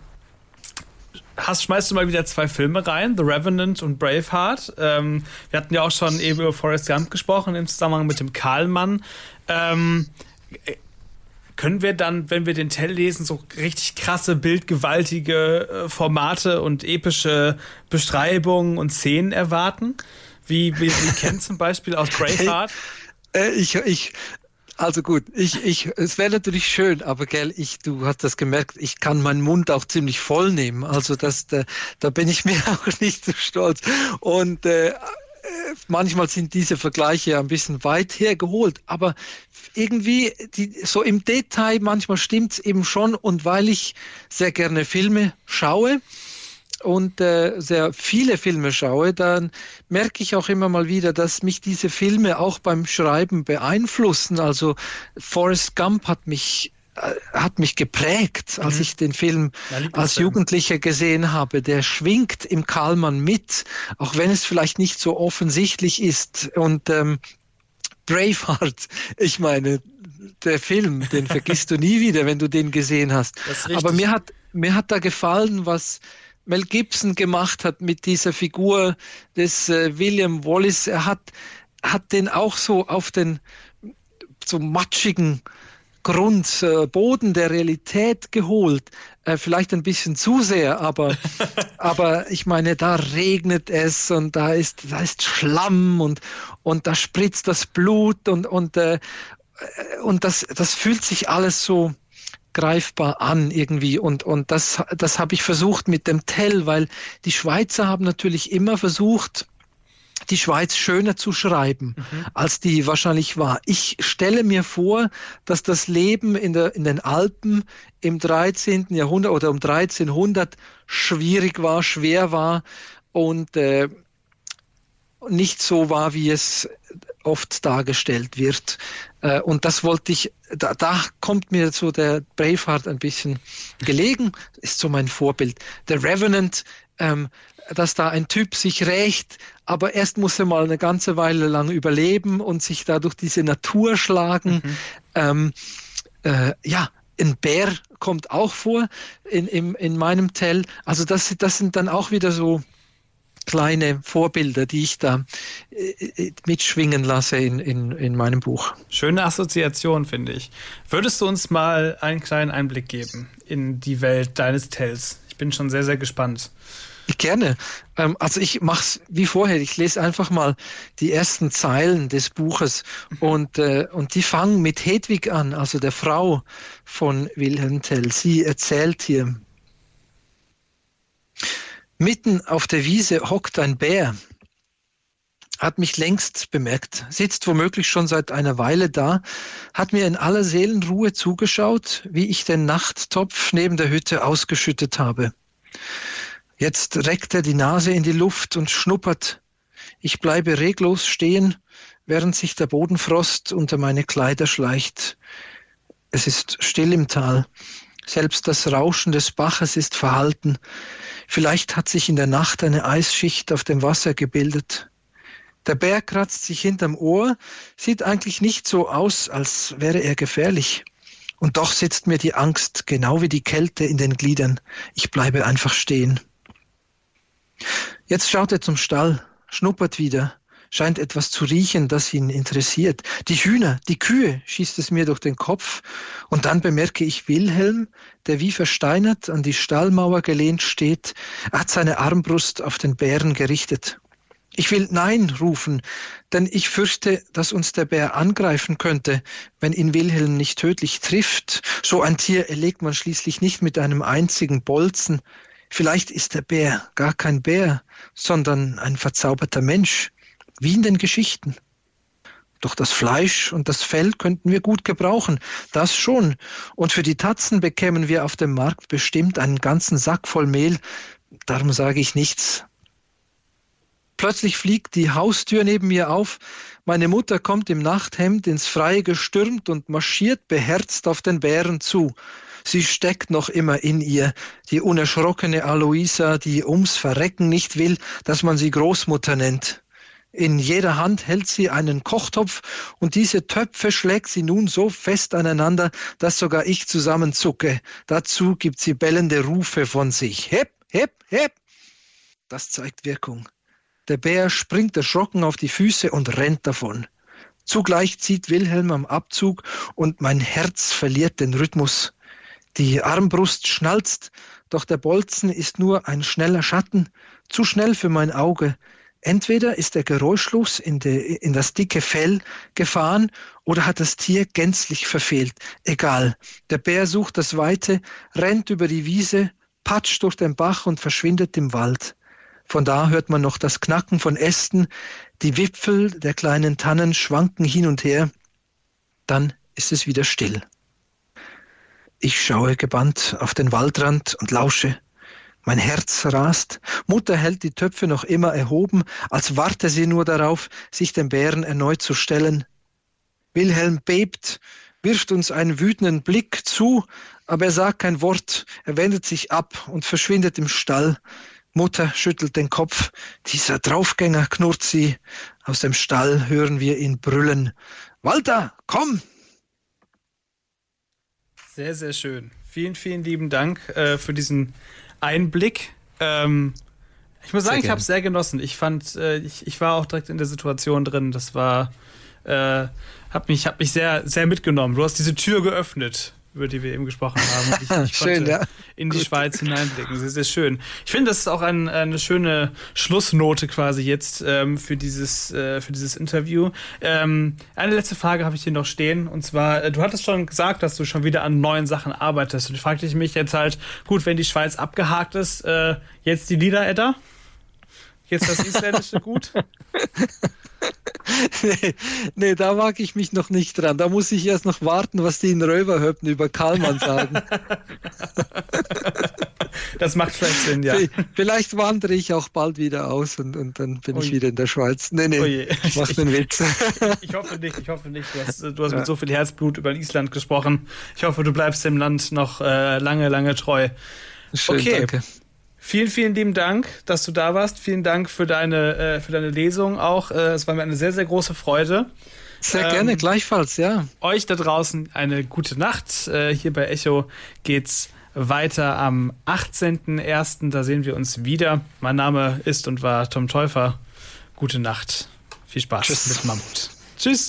hast, schmeißt du mal wieder zwei Filme rein, The Revenant und Braveheart. Ähm, wir hatten ja auch schon eben über Forrest Gump gesprochen im Zusammenhang mit dem Karlmann. Ähm, können wir dann, wenn wir den Tell lesen, so richtig krasse, bildgewaltige äh, Formate und epische Beschreibungen und Szenen erwarten? Wie wir sie (laughs) kennen zum Beispiel aus Braveheart? Hey, äh, ich, ich, also gut, ich, ich, es wäre natürlich schön, aber gell, ich, du hast das gemerkt, ich kann meinen Mund auch ziemlich voll nehmen. Also das, da, da bin ich (laughs) mir auch nicht so stolz. Und äh, manchmal sind diese Vergleiche ein bisschen weit hergeholt, aber irgendwie die, so im Detail manchmal stimmt es eben schon und weil ich sehr gerne Filme schaue und äh, sehr viele Filme schaue, dann merke ich auch immer mal wieder, dass mich diese Filme auch beim Schreiben beeinflussen. Also Forrest Gump hat mich hat mich geprägt, als mhm. ich den Film als Jugendlicher gesehen habe. Der schwingt im Karlmann mit, auch wenn es vielleicht nicht so offensichtlich ist. Und ähm, Braveheart, (laughs) ich meine, der Film, den (laughs) vergisst du nie wieder, wenn du den gesehen hast. Aber mir hat, mir hat da gefallen, was Mel Gibson gemacht hat mit dieser Figur des äh, William Wallace. Er hat, hat den auch so auf den so matschigen Grund, äh, der Realität geholt. Äh, vielleicht ein bisschen zu sehr, aber, (laughs) aber ich meine, da regnet es und da ist, da ist Schlamm und, und da spritzt das Blut und, und, äh, und das, das fühlt sich alles so greifbar an irgendwie und, und das, das habe ich versucht mit dem Tell, weil die Schweizer haben natürlich immer versucht, die Schweiz schöner zu schreiben, mhm. als die wahrscheinlich war. Ich stelle mir vor, dass das Leben in, der, in den Alpen im 13. Jahrhundert oder um 1300 schwierig war, schwer war und äh, nicht so war, wie es oft dargestellt wird. Äh, und das wollte ich, da, da kommt mir so der Braveheart ein bisschen gelegen, ist so mein Vorbild. Der Revenant, ähm, dass da ein Typ sich rächt, aber erst muss er mal eine ganze Weile lang überleben und sich da durch diese Natur schlagen. Mhm. Ähm, äh, ja, ein Bär kommt auch vor in, in, in meinem Tell. Also das, das sind dann auch wieder so kleine Vorbilder, die ich da äh, äh, mitschwingen lasse in, in, in meinem Buch. Schöne Assoziation, finde ich. Würdest du uns mal einen kleinen Einblick geben in die Welt deines Tells? Ich bin schon sehr, sehr gespannt. Gerne. Ähm, also ich mache es wie vorher. Ich lese einfach mal die ersten Zeilen des Buches und, äh, und die fangen mit Hedwig an, also der Frau von Wilhelm Tell. Sie erzählt hier. Mitten auf der Wiese hockt ein Bär, hat mich längst bemerkt, sitzt womöglich schon seit einer Weile da, hat mir in aller Seelenruhe zugeschaut, wie ich den Nachttopf neben der Hütte ausgeschüttet habe. Jetzt reckt er die Nase in die Luft und schnuppert. Ich bleibe reglos stehen, während sich der Bodenfrost unter meine Kleider schleicht. Es ist still im Tal. Selbst das Rauschen des Baches ist verhalten. Vielleicht hat sich in der Nacht eine Eisschicht auf dem Wasser gebildet. Der Bär kratzt sich hinterm Ohr, sieht eigentlich nicht so aus, als wäre er gefährlich. Und doch sitzt mir die Angst, genau wie die Kälte in den Gliedern. Ich bleibe einfach stehen. Jetzt schaut er zum Stall, schnuppert wieder, scheint etwas zu riechen, das ihn interessiert. Die Hühner, die Kühe, schießt es mir durch den Kopf, und dann bemerke ich Wilhelm, der wie versteinert an die Stallmauer gelehnt steht. Er hat seine Armbrust auf den Bären gerichtet. Ich will Nein rufen, denn ich fürchte, dass uns der Bär angreifen könnte, wenn ihn Wilhelm nicht tödlich trifft. So ein Tier erlegt man schließlich nicht mit einem einzigen Bolzen. Vielleicht ist der Bär gar kein Bär, sondern ein verzauberter Mensch, wie in den Geschichten. Doch das Fleisch und das Fell könnten wir gut gebrauchen, das schon. Und für die Tatzen bekämen wir auf dem Markt bestimmt einen ganzen Sack voll Mehl. Darum sage ich nichts. Plötzlich fliegt die Haustür neben mir auf. Meine Mutter kommt im Nachthemd ins Freie gestürmt und marschiert beherzt auf den Bären zu. Sie steckt noch immer in ihr, die unerschrockene Aloisa, die ums Verrecken nicht will, dass man sie Großmutter nennt. In jeder Hand hält sie einen Kochtopf und diese Töpfe schlägt sie nun so fest aneinander, dass sogar ich zusammenzucke. Dazu gibt sie bellende Rufe von sich. Hep, hep, hep. Das zeigt Wirkung. Der Bär springt erschrocken auf die Füße und rennt davon. Zugleich zieht Wilhelm am Abzug und mein Herz verliert den Rhythmus. Die Armbrust schnalzt, doch der Bolzen ist nur ein schneller Schatten, zu schnell für mein Auge. Entweder ist der geräuschlos in, de, in das dicke Fell gefahren oder hat das Tier gänzlich verfehlt. Egal. Der Bär sucht das Weite, rennt über die Wiese, patscht durch den Bach und verschwindet im Wald. Von da hört man noch das Knacken von Ästen, die Wipfel der kleinen Tannen schwanken hin und her. Dann ist es wieder still. Ich schaue gebannt auf den Waldrand und lausche. Mein Herz rast. Mutter hält die Töpfe noch immer erhoben, als warte sie nur darauf, sich dem Bären erneut zu stellen. Wilhelm bebt, wirft uns einen wütenden Blick zu, aber er sagt kein Wort, er wendet sich ab und verschwindet im Stall. Mutter schüttelt den Kopf. Dieser Draufgänger, knurrt sie. Aus dem Stall hören wir ihn brüllen. Walter, komm! Sehr, sehr schön. Vielen, vielen lieben Dank äh, für diesen Einblick. Ähm, ich muss sagen, ich habe es sehr genossen. Ich fand, äh, ich, ich war auch direkt in der Situation drin. Das war, äh, hat mich, hat mich sehr, sehr mitgenommen. Du hast diese Tür geöffnet über die wir eben gesprochen haben. Ich, (laughs) ich schön, ja. in die Gut. Schweiz hineinblicken. Sehr, sehr schön. Ich finde, das ist auch ein, eine schöne Schlussnote quasi jetzt ähm, für, dieses, äh, für dieses Interview. Ähm, eine letzte Frage habe ich hier noch stehen. Und zwar, äh, du hattest schon gesagt, dass du schon wieder an neuen Sachen arbeitest. Und ich fragte mich jetzt halt, gut, wenn die Schweiz abgehakt ist, äh, jetzt die Lieder, Edda? Jetzt das (laughs) Isländische gut? Nee, nee, da wage ich mich noch nicht dran. Da muss ich erst noch warten, was die in Röverhöppen über Karlmann sagen. (laughs) das macht vielleicht Sinn, ja. Vielleicht wandere ich auch bald wieder aus und, und dann bin Oje. ich wieder in der Schweiz. Nee, nee, ich mach den Witz. (laughs) ich hoffe nicht, ich hoffe nicht. Du hast, du hast ja. mit so viel Herzblut über Island gesprochen. Ich hoffe, du bleibst dem Land noch äh, lange, lange treu. Schön, okay. danke. Vielen, vielen lieben Dank, dass du da warst. Vielen Dank für deine, äh, für deine Lesung auch. Äh, es war mir eine sehr, sehr große Freude. Sehr ähm, gerne, gleichfalls, ja. Euch da draußen eine gute Nacht. Äh, hier bei Echo geht's weiter am 18.01. Da sehen wir uns wieder. Mein Name ist und war Tom Täufer. Gute Nacht. Viel Spaß Tschüss. mit Mammut. Tschüss.